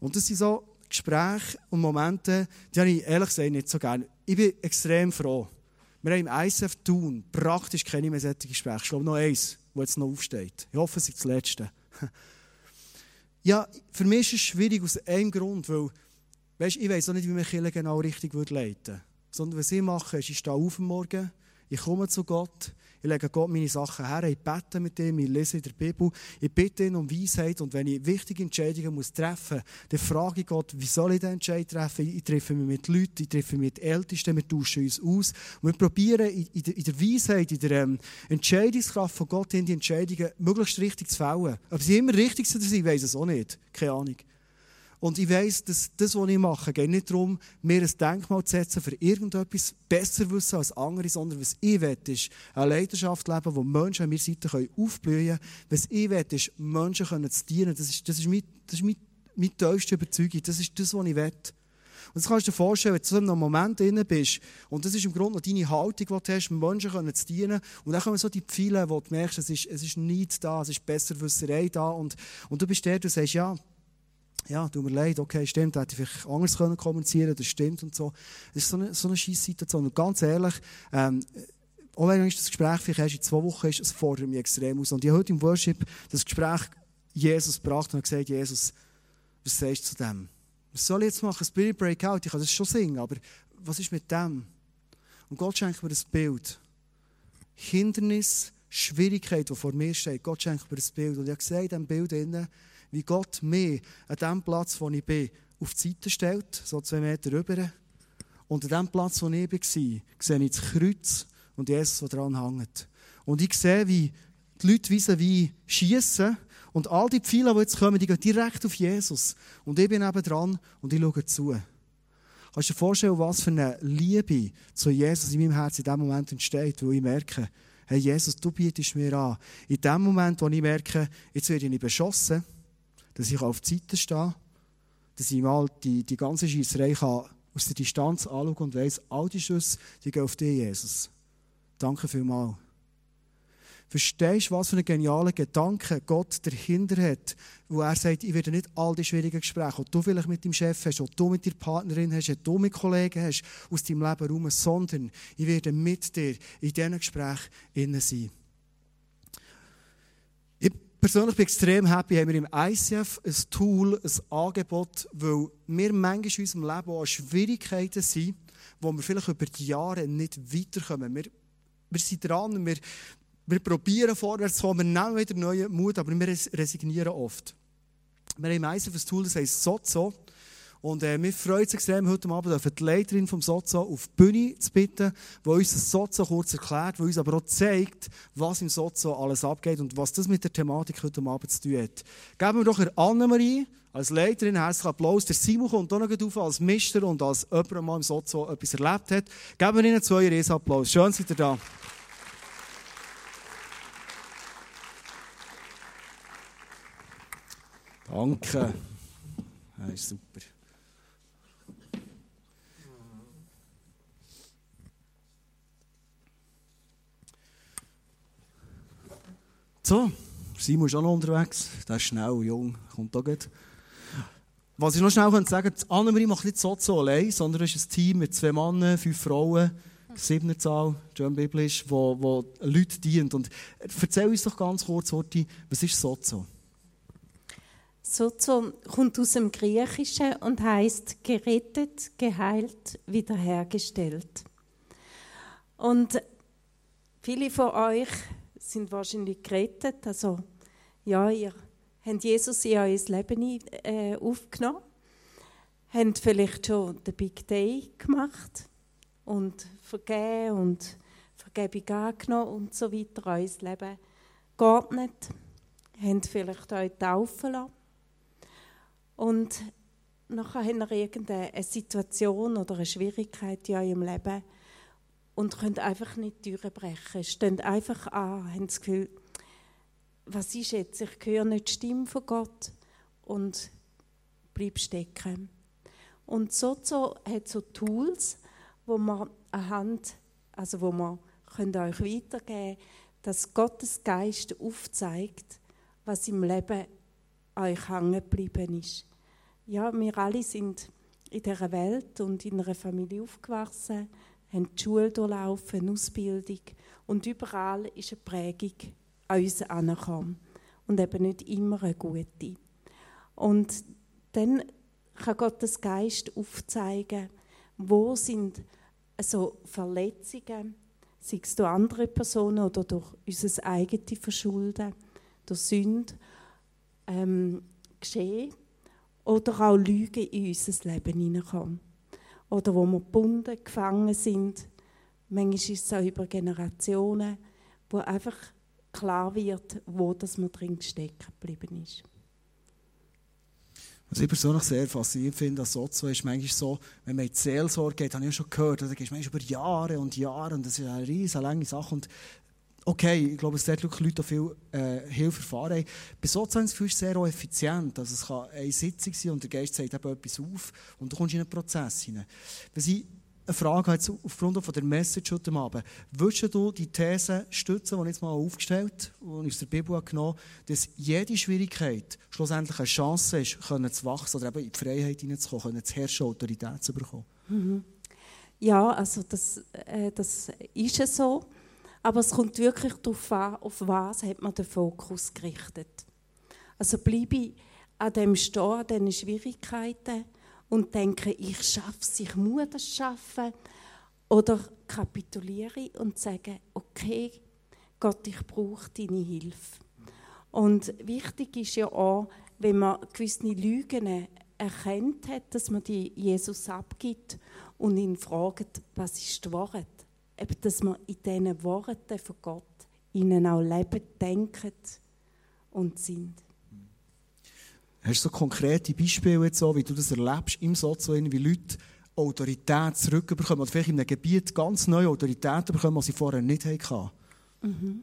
Und das sind so Gespräche und Momente, die habe ich ehrlich gesagt nicht so gerne. Ich bin extrem froh. Wir haben im ISF tun praktisch keine mehr solche Gespräche. Ich glaube noch eins, das jetzt noch aufsteht. Ich hoffe, es ist das letzte. ja, für mich ist es schwierig aus einem Grund, weil weißt, ich weiß auch nicht, wie man Kirche genau richtig leiten würde. Sondern was ich mache, ist, ich stehe auf am Morgen, ich komme zu Gott, ich lege Gott meine Sachen her, ich bete mit ihm, ich lese in der Bibel, ich bitte ihn um Weisheit und wenn ich wichtige Entscheidungen muss treffen muss, dann frage ich Gott, wie soll ich den Entscheid treffen? Ich treffe mich mit Leuten, ich treffe mich mit Ältesten, wir tauschen uns aus und wir probieren in, der, Weisheit, in der ähm, Entscheidungskraft von Gott die Entscheidungen möglichst richtig zu fällen. Aber sie immer richtig sind, ich weiß es auch nicht, keine Ahnung. Und ich weiss, dass das, was ich mache, geht nicht darum, mir ein Denkmal zu setzen für irgendetwas besser wissen als andere, sondern was ich will, ist eine Leidenschaft leben, wo Menschen an meiner Seite aufblühen können. Was ich will, ist Menschen können zu dienen. Das ist, das ist, meine, das meine, tiefste Überzeugung. Das ist das, was ich will. Und das kannst du dir vorstellen, wenn du in einem Moment drin bist, und das ist im Grunde noch deine Haltung, die du hast, Menschen können zu dienen, und dann kommen so die Pfeile, wo du merkst, es ist, es ist nichts da, es ist Besserwisserei da, und, und du bist der, du sagst, ja, ja, tut mir leid, okay, stimmt, hätte ich vielleicht anders können kommunizieren das stimmt und so. Das ist so eine, so eine Scheisse-Situation. Und ganz ehrlich, ähm, auch wenn das Gespräch vielleicht erst in zwei Wochen ist, es fordert mich extrem aus. Und ich habe heute im Worship das Gespräch Jesus gebracht und gesagt, Jesus, was sagst du zu dem? Was soll ich jetzt machen? Spirit Breakout, ich kann das schon singen, aber was ist mit dem? Und Gott schenkt mir das Bild. Hindernis, Schwierigkeit, die vor mir steht. Gott schenkt mir das Bild. Und ich habe gesehen, in diesem Bild innen, wie Gott mich an dem Platz, wo ich bin, auf die Seite stellt, so zwei Meter rüber. Und an dem Platz, wo ich war, sehe ich das Kreuz und Jesus, der dran hängt. Und ich sehe, wie die Leute wie wie schiessen und all die Pfeile, die jetzt kommen, die gehen direkt auf Jesus. Und ich bin eben dran und ich schaue zu. Kannst du dir vorstellen, was für eine Liebe zu Jesus in meinem Herzen in diesem Moment entsteht, wo ich merke, hey Jesus, du bietest mir an. In dem Moment, wo ich merke, jetzt werde ich beschossen, dass ich auf die Seite stehe, dass ich mal die, die ganze Scheisserei aus der Distanz anschauen und weiss, all die Schüsse, die gehen auf dich, Jesus. Danke vielmals. Verstehst du, was für einen genialen Gedanke Gott dahinter hat, wo er sagt, ich werde nicht all die schwierigen Gespräche, die du vielleicht mit deinem Chef hast, die du mit deiner Partnerin hast, die du mit Kollegen hast, aus deinem Leben herum, sondern ich werde mit dir in diesen Gesprächen sein persönlich bin extrem happy, haben wir im ICF ein Tool, ein Angebot, weil wir manchmal in unserem Leben auch Schwierigkeiten sind, wo wir vielleicht über die Jahre nicht weiterkommen. Wir, wir sind dran, wir, wir probieren vorwärts zu kommen, wir nehmen wieder neuen Mut, aber wir resignieren oft. Wir haben im ICF ein Tool, das heisst SOZO. Und äh, wir freuen uns extrem, heute Abend die Leiterin vom Sozo auf die Bühne zu bitten, die uns das Sozo kurz erklärt, die uns aber auch zeigt, was im Sozo alles abgeht und was das mit der Thematik heute Abend zu tun hat. Geben wir doch Annemarie als Leiterin herzlichen Applaus. Der Simon kommt auch noch auf als Mister und als jemand, mal im Sozo etwas erlebt hat. Geben wir ihnen zwei Riesen Applaus. Schön, seid ihr da. Danke. Das ist super. So, Simon ist auch noch unterwegs. Der ist schnell, jung, kommt auch gut. Was ich noch schnell sagen könnte, Annemarie macht nicht so, so allein, sondern es ist ein Team mit zwei Männern, fünf Frauen, siebener Zahl, John Biblisch, wo, wo Leute dient. Und erzähl uns doch ganz kurz, Horti, was ist Sozo? Sozo kommt aus dem Griechischen und heißt gerettet, geheilt, wiederhergestellt. Und viele von euch sind wahrscheinlich gerettet, also ja, ihr habt Jesus in euer Leben äh, aufgenommen, habt vielleicht schon den Big Day gemacht und vergeben und Vergebung angenommen und so weiter, euer Leben geordnet, habt vielleicht euch taufen lassen. Und nachher haben ihr irgendeine Situation oder eine Schwierigkeit in eurem Leben und könnt einfach nicht durchbrechen. Steht einfach an, haben das Gefühl, was ist jetzt? Ich höre nicht die Stimme von Gott und bleib stecken. Und Sozo hat so Tools, wo man anhand, also wo man könnt euch weitergeben, dass Gottes Geist aufzeigt, was im Leben euch hängen geblieben ist. Ja, wir alle sind in dieser Welt und in einer Familie aufgewachsen, haben die Schule durchlaufen, eine Ausbildung und überall ist eine Prägung an uns angekommen und eben nicht immer eine gute. Und dann kann Gottes Geist aufzeigen, wo sind also Verletzungen, sei es durch andere Personen oder durch unser eigenes Verschulden, durch Sünde, ähm, geschehen oder auch Lügen in unser Leben hineinkommen. Oder wo wir gebunden, gefangen sind. Manchmal ist es auch über Generationen, wo einfach klar wird, wo das man drin stecken geblieben ist. Was ich persönlich sehr faszinierend finde an Sozo ist manchmal so, wenn man in die Seelsorge geht, habe ich ja schon gehört, da geht es manchmal über Jahre und Jahre und das ist eine riesige lange Sache und okay, ich glaube, es wirklich Leute viel äh, Hilfe erfahren haben. Bei Sozialen ist es sehr effizient. Also es kann eine Sitzung sein und der Geist sagt eben etwas auf und du kommst in einen Prozess hinein. Wenn ich eine Frage habe, aufgrund von der Message heute Abend, würdest du die These stützen, die ich jetzt mal aufgestellt habe, die ich aus der Bibel genommen habe, dass jede Schwierigkeit schlussendlich eine Chance ist, können zu wachsen oder eben in die Freiheit hineinzukommen, können zu herrschen, Autorität zu bekommen? Mhm. Ja, also das, äh, das ist so. Aber es kommt wirklich darauf an, auf was hat man den Fokus gerichtet. Also bleibe ich an dem stehen, an diesen Schwierigkeiten und denke, ich schaffe es, ich muss das schaffen. Oder kapituliere und sage, okay, Gott, ich brauche deine Hilfe. Und wichtig ist ja auch, wenn man gewisse Lügen erkennt hat, dass man die Jesus abgibt und ihn fragt, was ist die Wahrheit? Eben, dass wir in diesen Worten von Gott ihnen auch leben, denken und sind. Hast du so konkrete Beispiele, jetzt so, wie du das erlebst im Sozialen, wie Leute Autorität zurückbekommen oder vielleicht in einem Gebiet ganz neue Autorität bekommen, die sie vorher nicht hatten? Mhm.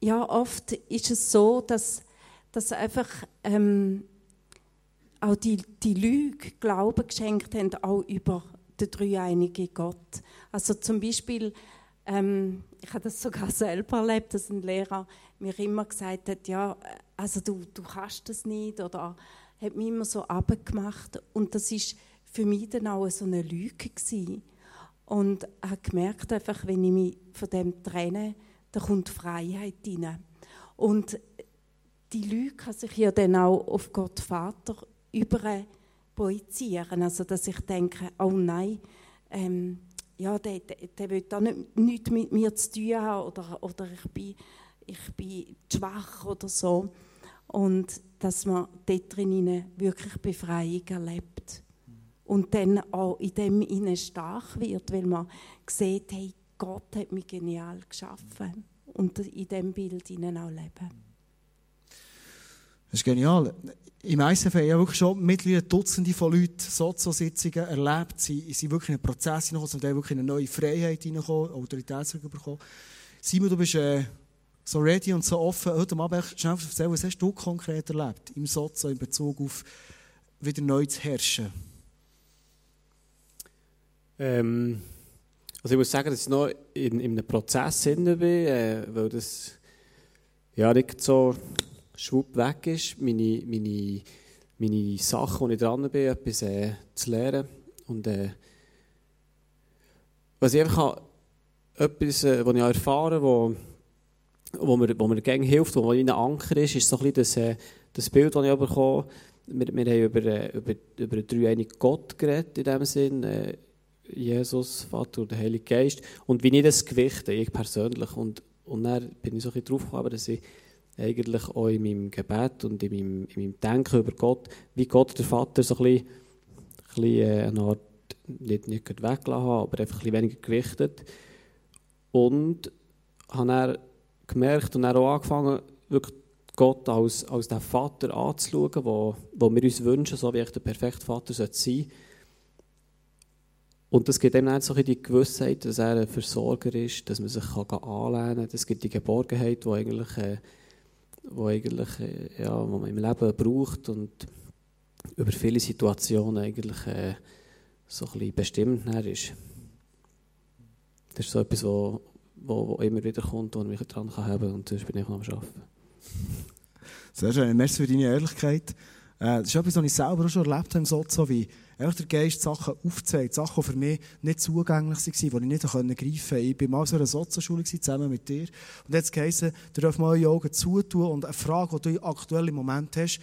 Ja, oft ist es so, dass, dass einfach ähm, auch die, die Lüge Glauben geschenkt haben, auch über der dreieinige Gott. Also zum Beispiel, ähm, ich habe das sogar selber erlebt, dass ein Lehrer mir immer gesagt hat, ja, also du, du kannst das nicht oder hat mich immer so abgemacht und das ist für mich dann auch so eine Lüge gewesen. und habe gemerkt einfach, wenn ich mich von dem trenne, da kommt Freiheit rein. Und die Lüge kann sich ja dann auch auf Gott Vater über projizieren. Also, dass ich denke, oh nein, ähm, ja, der, der, der will da nicht, nichts mit mir zu tun haben oder, oder ich, bin, ich bin schwach oder so. und dass man dort drin wirklich Befreiung erlebt. Und dann auch in dem innen stark wird, weil man sieht, hey, Gott hat mich genial geschaffen und in dem Bild ihnen auch leben. Das ist genial. Im ICF haben ja wirklich schon mittlerweile Dutzende von Leuten Sozo-Sitzungen erlebt. Sie sind wirklich in einen Prozess hineingekommen, sind wirklich in eine neue Freiheit hineingekommen, Autorität bekommen. Simon, du bist äh, so ready und so offen. Heute Abend schnell erzählen, was hast du konkret erlebt im Sozo in Bezug auf wieder neu zu herrschen? Ähm, also ich muss sagen, dass ich noch in, in einem Prozess bin, äh, weil das ja nicht so schwupp weg ist, meine, meine, meine Sachen, wo ich dran bin, etwas äh, zu lernen. Und äh, was ich einfach etwas, äh, was ich erfahren wo, wo mir, wo mir gegen hilft, wo ein Anker ist, ist so ein bisschen das, äh, das Bild, das ich bekomme. Wir, wir haben über, äh, über, über den dreieinigen Gott geredet, in dem Sinn. Äh, Jesus, Vater und der Heilige Geist. Und wie ich das gewichte, ich persönlich. Und, und dann bin ich so ein bisschen drauf gekommen, dass ich eigentlich auch in meinem Gebet und in meinem, in meinem Denken über Gott, wie Gott der Vater so ein bisschen, ein bisschen äh, eine Art, nicht, nicht weggelassen habe, aber einfach ein bisschen weniger gewichtet. Und habe dann gemerkt und dann auch angefangen, wirklich Gott als, als den Vater anzuschauen, wo, wo wir uns wünschen, so wie ich der perfekte Vater sein sollte. Und das gibt eben auch so die Gewissheit, dass er ein Versorger ist, dass man sich anlehnen kann. Das gibt die Geborgenheit, die eigentlich, die eigentlich äh, ja, die man im Leben braucht und über viele Situationen eigentlich äh, so ein bestimmt ist. Das ist so etwas, wo, wo, wo immer wieder kommt, wo ich dran kann haben und sonst bin ich noch am Arbeiten. Sehr schön, merci für deine Ehrlichkeit. Äh, das ist etwas, was ich selber auch schon erlebt habe, so wie einfach der Geist Sachen aufzeigt, Sachen, die für mich nicht zugänglich waren, die ich nicht greifen konnte. Ich war mal so in einer Sozialschule zusammen mit dir und jetzt geheißen, du darfst mal eure Augen zutun und eine Frage, die du aktuell im Moment hast,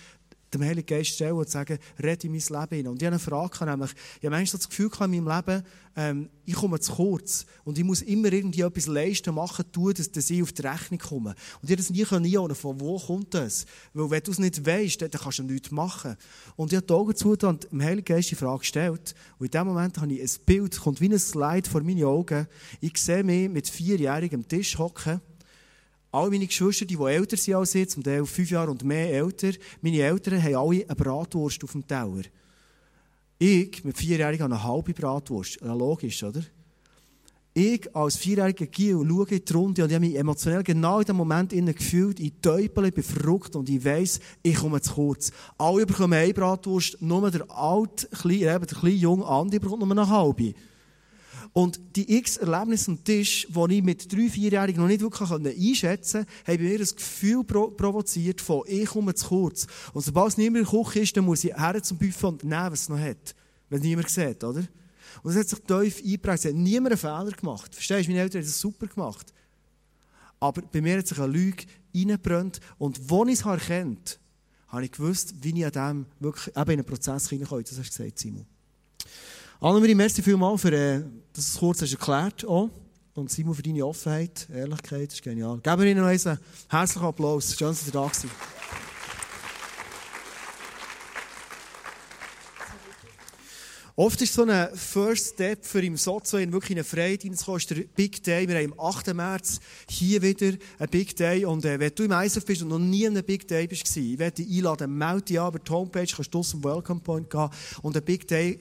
dem Heiligen Geist stellen und sagen, rede in mein Leben hinein. Und ich habe eine Frage, nämlich, ich habe manchmal das Gefühl in meinem Leben, ähm, ich komme zu kurz und ich muss immer irgendwie etwas leisten, machen, tun, dass, dass ich auf die Rechnung komme. Und ich habe das nie einordnen von wo kommt das? Weil wenn du es nicht weißt, dann kannst du nichts machen. Und ich habe die Augen zu und dem Heiligen Geist die Frage gestellt und in dem Moment habe ich ein Bild, kommt wie ein Slide vor meine Augen. Ich sehe mich mit vierjährigem Tisch hocken Alle meine Geschwister, die älter sind als ich, zum Teil fünf Jahre und mehr älter, meine Eltern haben alle eine Bratwurst auf dem Teller. Ich, mit vierjährigen, habe eine halbe Bratwurst. Ja, logisch, oder? Ich als vierjähriger Gil schaue in die Runde und ich habe mich emotionell genau in dem Moment gefühlt, ich täupele, bin verrückt und ich weiss, ich komme zu kurz. Alle bekommen eine Bratwurst, nur der alte, kleine, eben der kleine junge Andi bekommt nur eine halbe. Und die x Erlebnisse am Tisch, die ich mit drei, vierjährigen noch nicht wirklich einschätzen konnte, haben bei mir das Gefühl provoziert von, ich komme zu kurz. Und sobald es niemand in der Küche ist, dann muss ich her zum Buffet und nehmen, was es noch hat. Wenn niemand sieht, oder? Und das hat sich tief eingeprägt. Es hat niemand einen Fehler gemacht. Verstehst du? Meine Eltern haben das super gemacht. Aber bei mir hat sich eine Lüge reingebrannt. Und als ich es erkannt habe, habe ich gewusst, wie ich an dem wirklich eben in einen Prozess hineinkomme. Das hast du gesagt, Simon. Annemarie, merci vielmals, für, äh, dass du es kurz hast erklärt hast. Und Simon, für deine Offenheit, Ehrlichkeit, das ist genial. Geben wir Ihnen noch einen herzlichen Applaus. Schön, dass ihr da seid. Oft ist so ein First Step für im Sozo in wirklich eine Freiheit reinzukommen, ist der Big Day. Wir haben am 8. März hier wieder ein Big Day. Und äh, wenn du im ISF bist und noch nie an einem Big Day bist, ich werde dich einladen, melde dich an über die Homepage, kannst du zum Welcome Point gehen und ein Big Day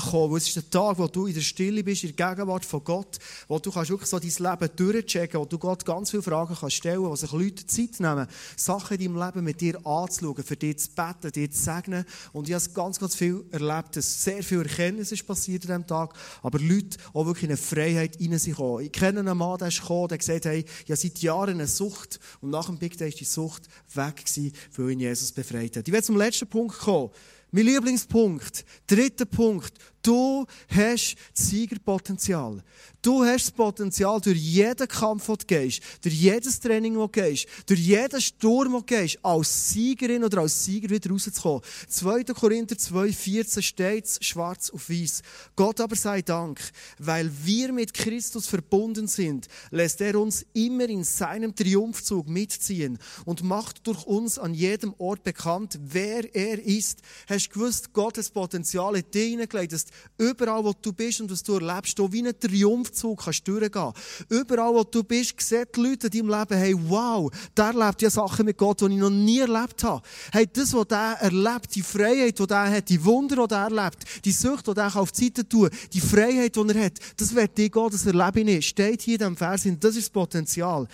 kommen. Es ist der Tag, wo du in der Stille bist, in der Gegenwart von Gott, wo du kannst wirklich so dein Leben durchchecken, wo du Gott ganz viele Fragen kannst stellen, wo sich Leute Zeit nehmen, Sachen in deinem Leben mit dir anzuschauen, für dich zu beten, dir zu segnen. Und ich habe ganz, ganz viel erlebt, dass sehr viel Erkenntnis ist passiert an diesem Tag, aber Leute auch wirklich in eine Freiheit hinein sind gekommen. Ich kenne einen Mann, der ist gekommen, der gesagt hat, hey, ich habe seit Jahren eine Sucht und nach dem Big Day ist die Sucht weg gewesen, weil ihn Jesus befreit hat. Ich werde zum letzten Punkt kommen. Mein Lieblingspunkt, dritter Punkt. Du hast Siegerpotenzial. Du hast das Potenzial, durch jeden Kampf, den du gehst, durch jedes Training, das du gehst, durch jeden Sturm, den du gehst, als Siegerin oder als Sieger wieder rauszukommen. 2. Korinther 2,14 steht schwarz auf weiß. Gott aber sei Dank, weil wir mit Christus verbunden sind, lässt er uns immer in seinem Triumphzug mitziehen und macht durch uns an jedem Ort bekannt, wer er ist. Hast du gewusst, Gott hat das Potenzial in dich hineingelegt, dass überall, wo du bist und was du erlebst, du wie ein Triumphzug kannst durchgehen. Überall, wo du bist, sehen die Leute in deinem Leben, hey, wow, der erlebt ja Sachen mit Gott, die ich noch nie erlebt habe. Hey, das, was der erlebt, die Freiheit, die der hat, die Wunder, die er erlebt, die Sucht, die er auf die Seite tun die Freiheit, die er hat, das wird dir Gott das Erleben ist. Steht hier in diesem Vers, das ist das Potenzial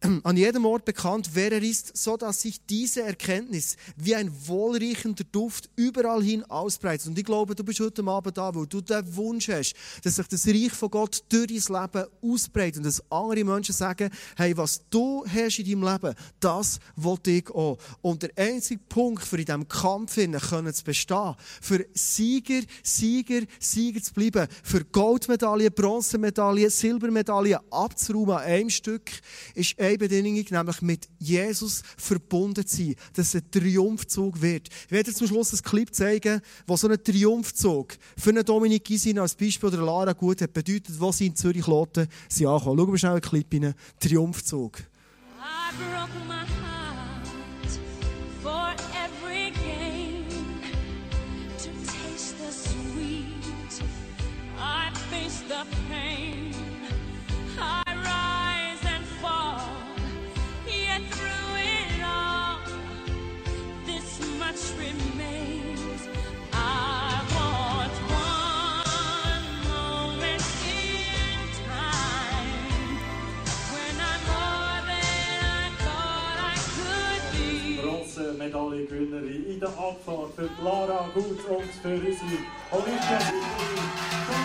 an jedem Ort bekannt, wer er ist, so dass sich diese Erkenntnis wie ein wohlriechender Duft überall hin ausbreitet. Und ich glaube, du bist heute Abend da, weil du den Wunsch hast, dass sich das Reich von Gott durch dein Leben ausbreitet und dass andere Menschen sagen, hey, was du hast in deinem Leben, das wollte ich auch. Und der einzige Punkt, für in diesem Kampf können zu bestehen, für Sieger, Sieger, Sieger zu bleiben, für Goldmedaillen, Bronzemedaillen, Silbermedaillen abzuräumen an einem Stück, ist eine Bedingung, nämlich mit Jesus verbunden zu sein, dass es ein Triumphzug wird. Ich werde zum Schluss ein Clip zeigen, wo so ein Triumphzug für einen Dominik Gisin als Beispiel oder Lara gut hat bedeutet, wo sie in Zürich Loten sie ankommen. Schauen wir schnell einen Clip rein. Triumphzug. the Medaillengewinnerin in der Abfahrt für Lara Gut und für unsere Olympiasiegerin.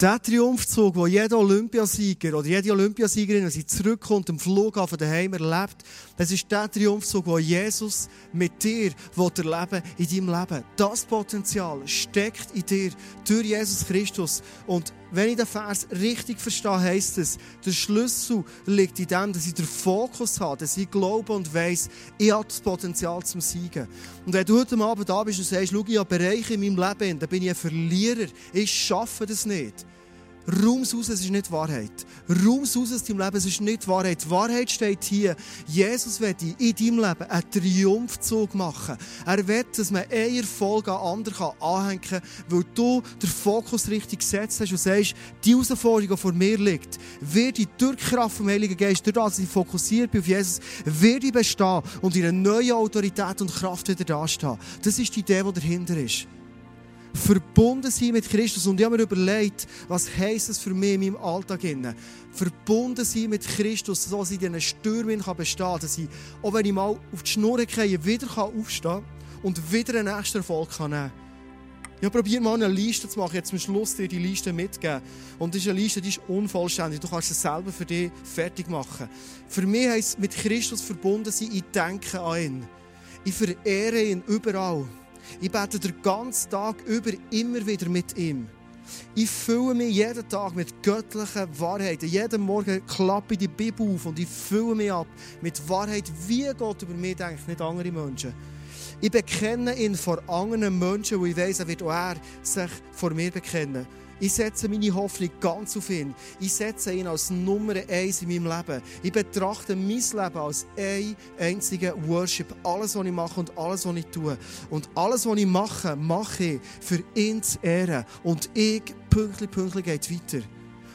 Der Triumphzug, wo jeder Olympiasieger oder jede Olympiasiegerin, wenn sie zurückkommt, im Flughafen daheim erlebt, das ist der Triumphzug, wo Jesus mit dir erleben in deinem Leben. Das Potenzial steckt in dir durch Jesus Christus. Und wenn ich den Vers richtig verstehe, heisst es, der Schlüssel liegt in dem, dass ich den Fokus habe, dass ich glaube und weiss, ich habe das Potenzial zum Siegen. Und wenn du heute Abend da bist und sagst, schau, ich habe Bereiche in meinem Leben, dann bin ich ein Verlierer, ich schaffe das nicht Raums raus, es ist nicht Wahrheit. Raums aus deinem Leben, es ist nicht Wahrheit. Die Wahrheit steht hier. Jesus wird in deinem Leben einen Triumphzug machen. Er will, dass man einen Erfolg an anderen anhängen kann, weil du den Fokus richtig gesetzt hast und sagst, die Herausforderung, die vor mir liegt, wird die durch Kraft vom Heiligen Geist, durch das ich fokussiert bin auf Jesus, wird ich bestehen und in einer neuen Autorität und Kraft wieder dastehen. Das ist die Idee, die dahinter ist verbunden sein mit Christus. Und ich habe mir überlegt, was heisst es für mich in meinem Alltag? Verbunden sein mit Christus, so dass ich diesen Stürmen bestehen kann, dass ich, auch wenn ich mal auf die Schnur gehe, wieder aufstehen kann und wieder einen nächsten Erfolg nehmen kann. Ich habe probiert, mal eine Liste zu machen, jetzt zum Schluss dir die Liste mitzugeben. Und das ist eine Liste, die ist unvollständig. Du kannst es selber für dich fertig machen. Für mich heisst es, mit Christus verbunden sein, ich denke an ihn. Ich verehre ihn überall. Ich bete den ganzen Tag über immer wieder mit ihm. Ich fülle mich jeden Tag mit göttlichen Wahrheiten. Jeden Morgen klappe ich die Bibel auf und ich fülle mich ab mit Wahrheit, wie Gott über mich denkt, nicht andere Menschen. Ich bekenne ihn vor anderen Menschen, wo ich weiß, er wird auch er sich vor mir bekennen. Ich setze meine Hoffnung ganz auf ihn. Ich setze ihn als Nummer eins in meinem Leben. Ich betrachte mein Leben als ein einziger Worship. Alles, was ich mache und alles, was ich tue. Und alles, was ich mache, mache ich für ihn zu ehren. Und ich, pünktlich, pünktlich, geht weiter.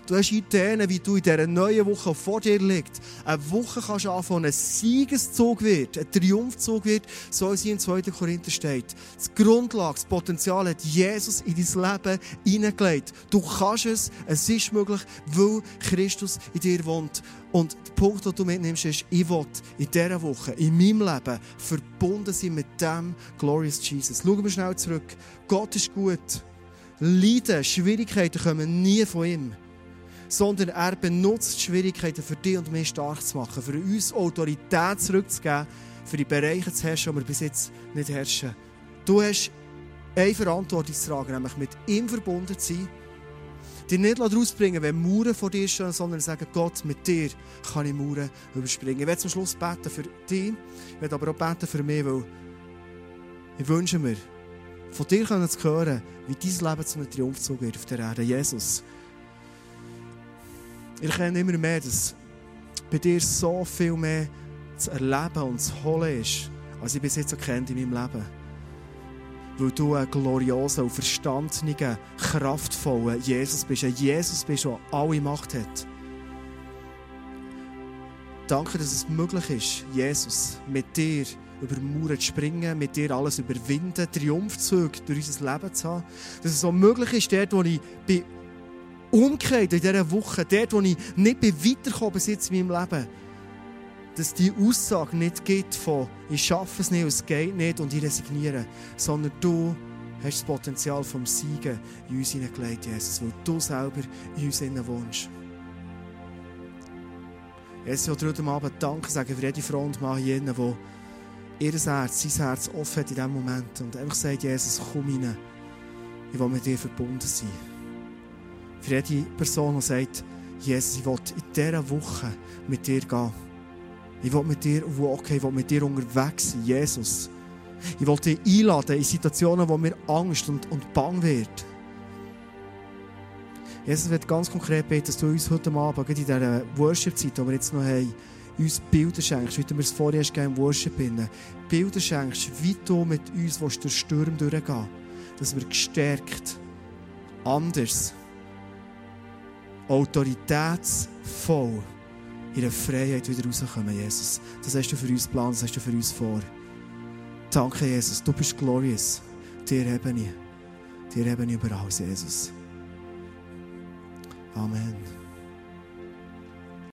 Du hast Ideen, wie du in dieser neuen Woche, vor dir liegt, eine Woche kannst anfangen, ein Siegeszug wird, ein Triumphzug wird, so wie es in 2. Korinther steht. Das Grundlage, das Potenzial hat Jesus in dein Leben hineingelegt. Du kannst es, es ist möglich, weil Christus in dir wohnt. Und der Punkt, den du mitnimmst, ist, ich will in dieser Woche, in meinem Leben, verbunden sein mit dem Glorious Jesus. Schauen wir schnell zurück. Gott ist gut. Leiden, Schwierigkeiten kommen nie von ihm. Sondern er benutzt Schwierigkeiten für dich und mich stark zu machen, für uns Autorität zurückzugeben, für die Bereiche zu herrschen, die wir bis jetzt nicht herrschen. Du hast eine Verantwortung zu tragen, nämlich mit ihm verbunden zu sein. Dich nicht rausbringen, wenn Mauern vor dir stehen, sondern sagen, Gott, mit dir kann ich Mauern überspringen. Ich werde zum Schluss beten für dich, ich werde aber auch beten für mich, weil ich wünsche mir, von dir können zu hören, wie dein Leben zu einem Triumphzug wird auf der Erde. Jesus, ich erkenne immer mehr, dass bei dir so viel mehr zu erleben und zu holen ist, als ich bis jetzt erkennt in meinem Leben. Weil du ein glorioser verstandener, kraftvoller Jesus bist. Ein Jesus bist, der alle Macht hat. Danke, dass es möglich ist, Jesus, mit dir über Mauern zu springen, mit dir alles überwinden, Triumphzüge durch unser Leben zu haben. Dass es so möglich ist, dort, wo ich bin umgekehrt in dieser Woche, dort, wo ich nicht bin weitergekommen jetzt in meinem Leben, dass die Aussage nicht geht von ich schaffe es nicht, es geht nicht und ich resigniere, sondern du hast das Potenzial vom Siegen in uns hineingelegt, Jesus, weil du selber in uns innen wohnst. Jesus, ich will heute Abend Danke sagen für jede Frau und Mann hier innen, die ihr Herz, sein Herz offen hat in diesem Moment und einfach sagt, Jesus, komm rein, ich will mit dir verbunden sein. Für jede Person, die sagt, Jesus, ich will in dieser Woche mit dir gehen. Ich will mit dir walken, ich will mit dir unterwegs sein, Jesus. Ich will dich einladen in Situationen, wo mir Angst und, und Bang wird. Jesus wird ganz konkret beten, dass du uns heute Abend, in dieser Worship-Zeit, die wir jetzt noch haben, uns Bilder schenkst, wie du mir es vorher hast im Worship finden. Bilder schenkst, wie du mit uns durch Sturm durchgehen Dass wir gestärkt, anders, autoritätsvoll in der Freiheit wieder rauskommen, Jesus. Das hast du für uns geplant, das hast du für uns vor. Danke, Jesus. Du bist glorious. Dir eben ich. Dir eben über alles, Jesus. Amen.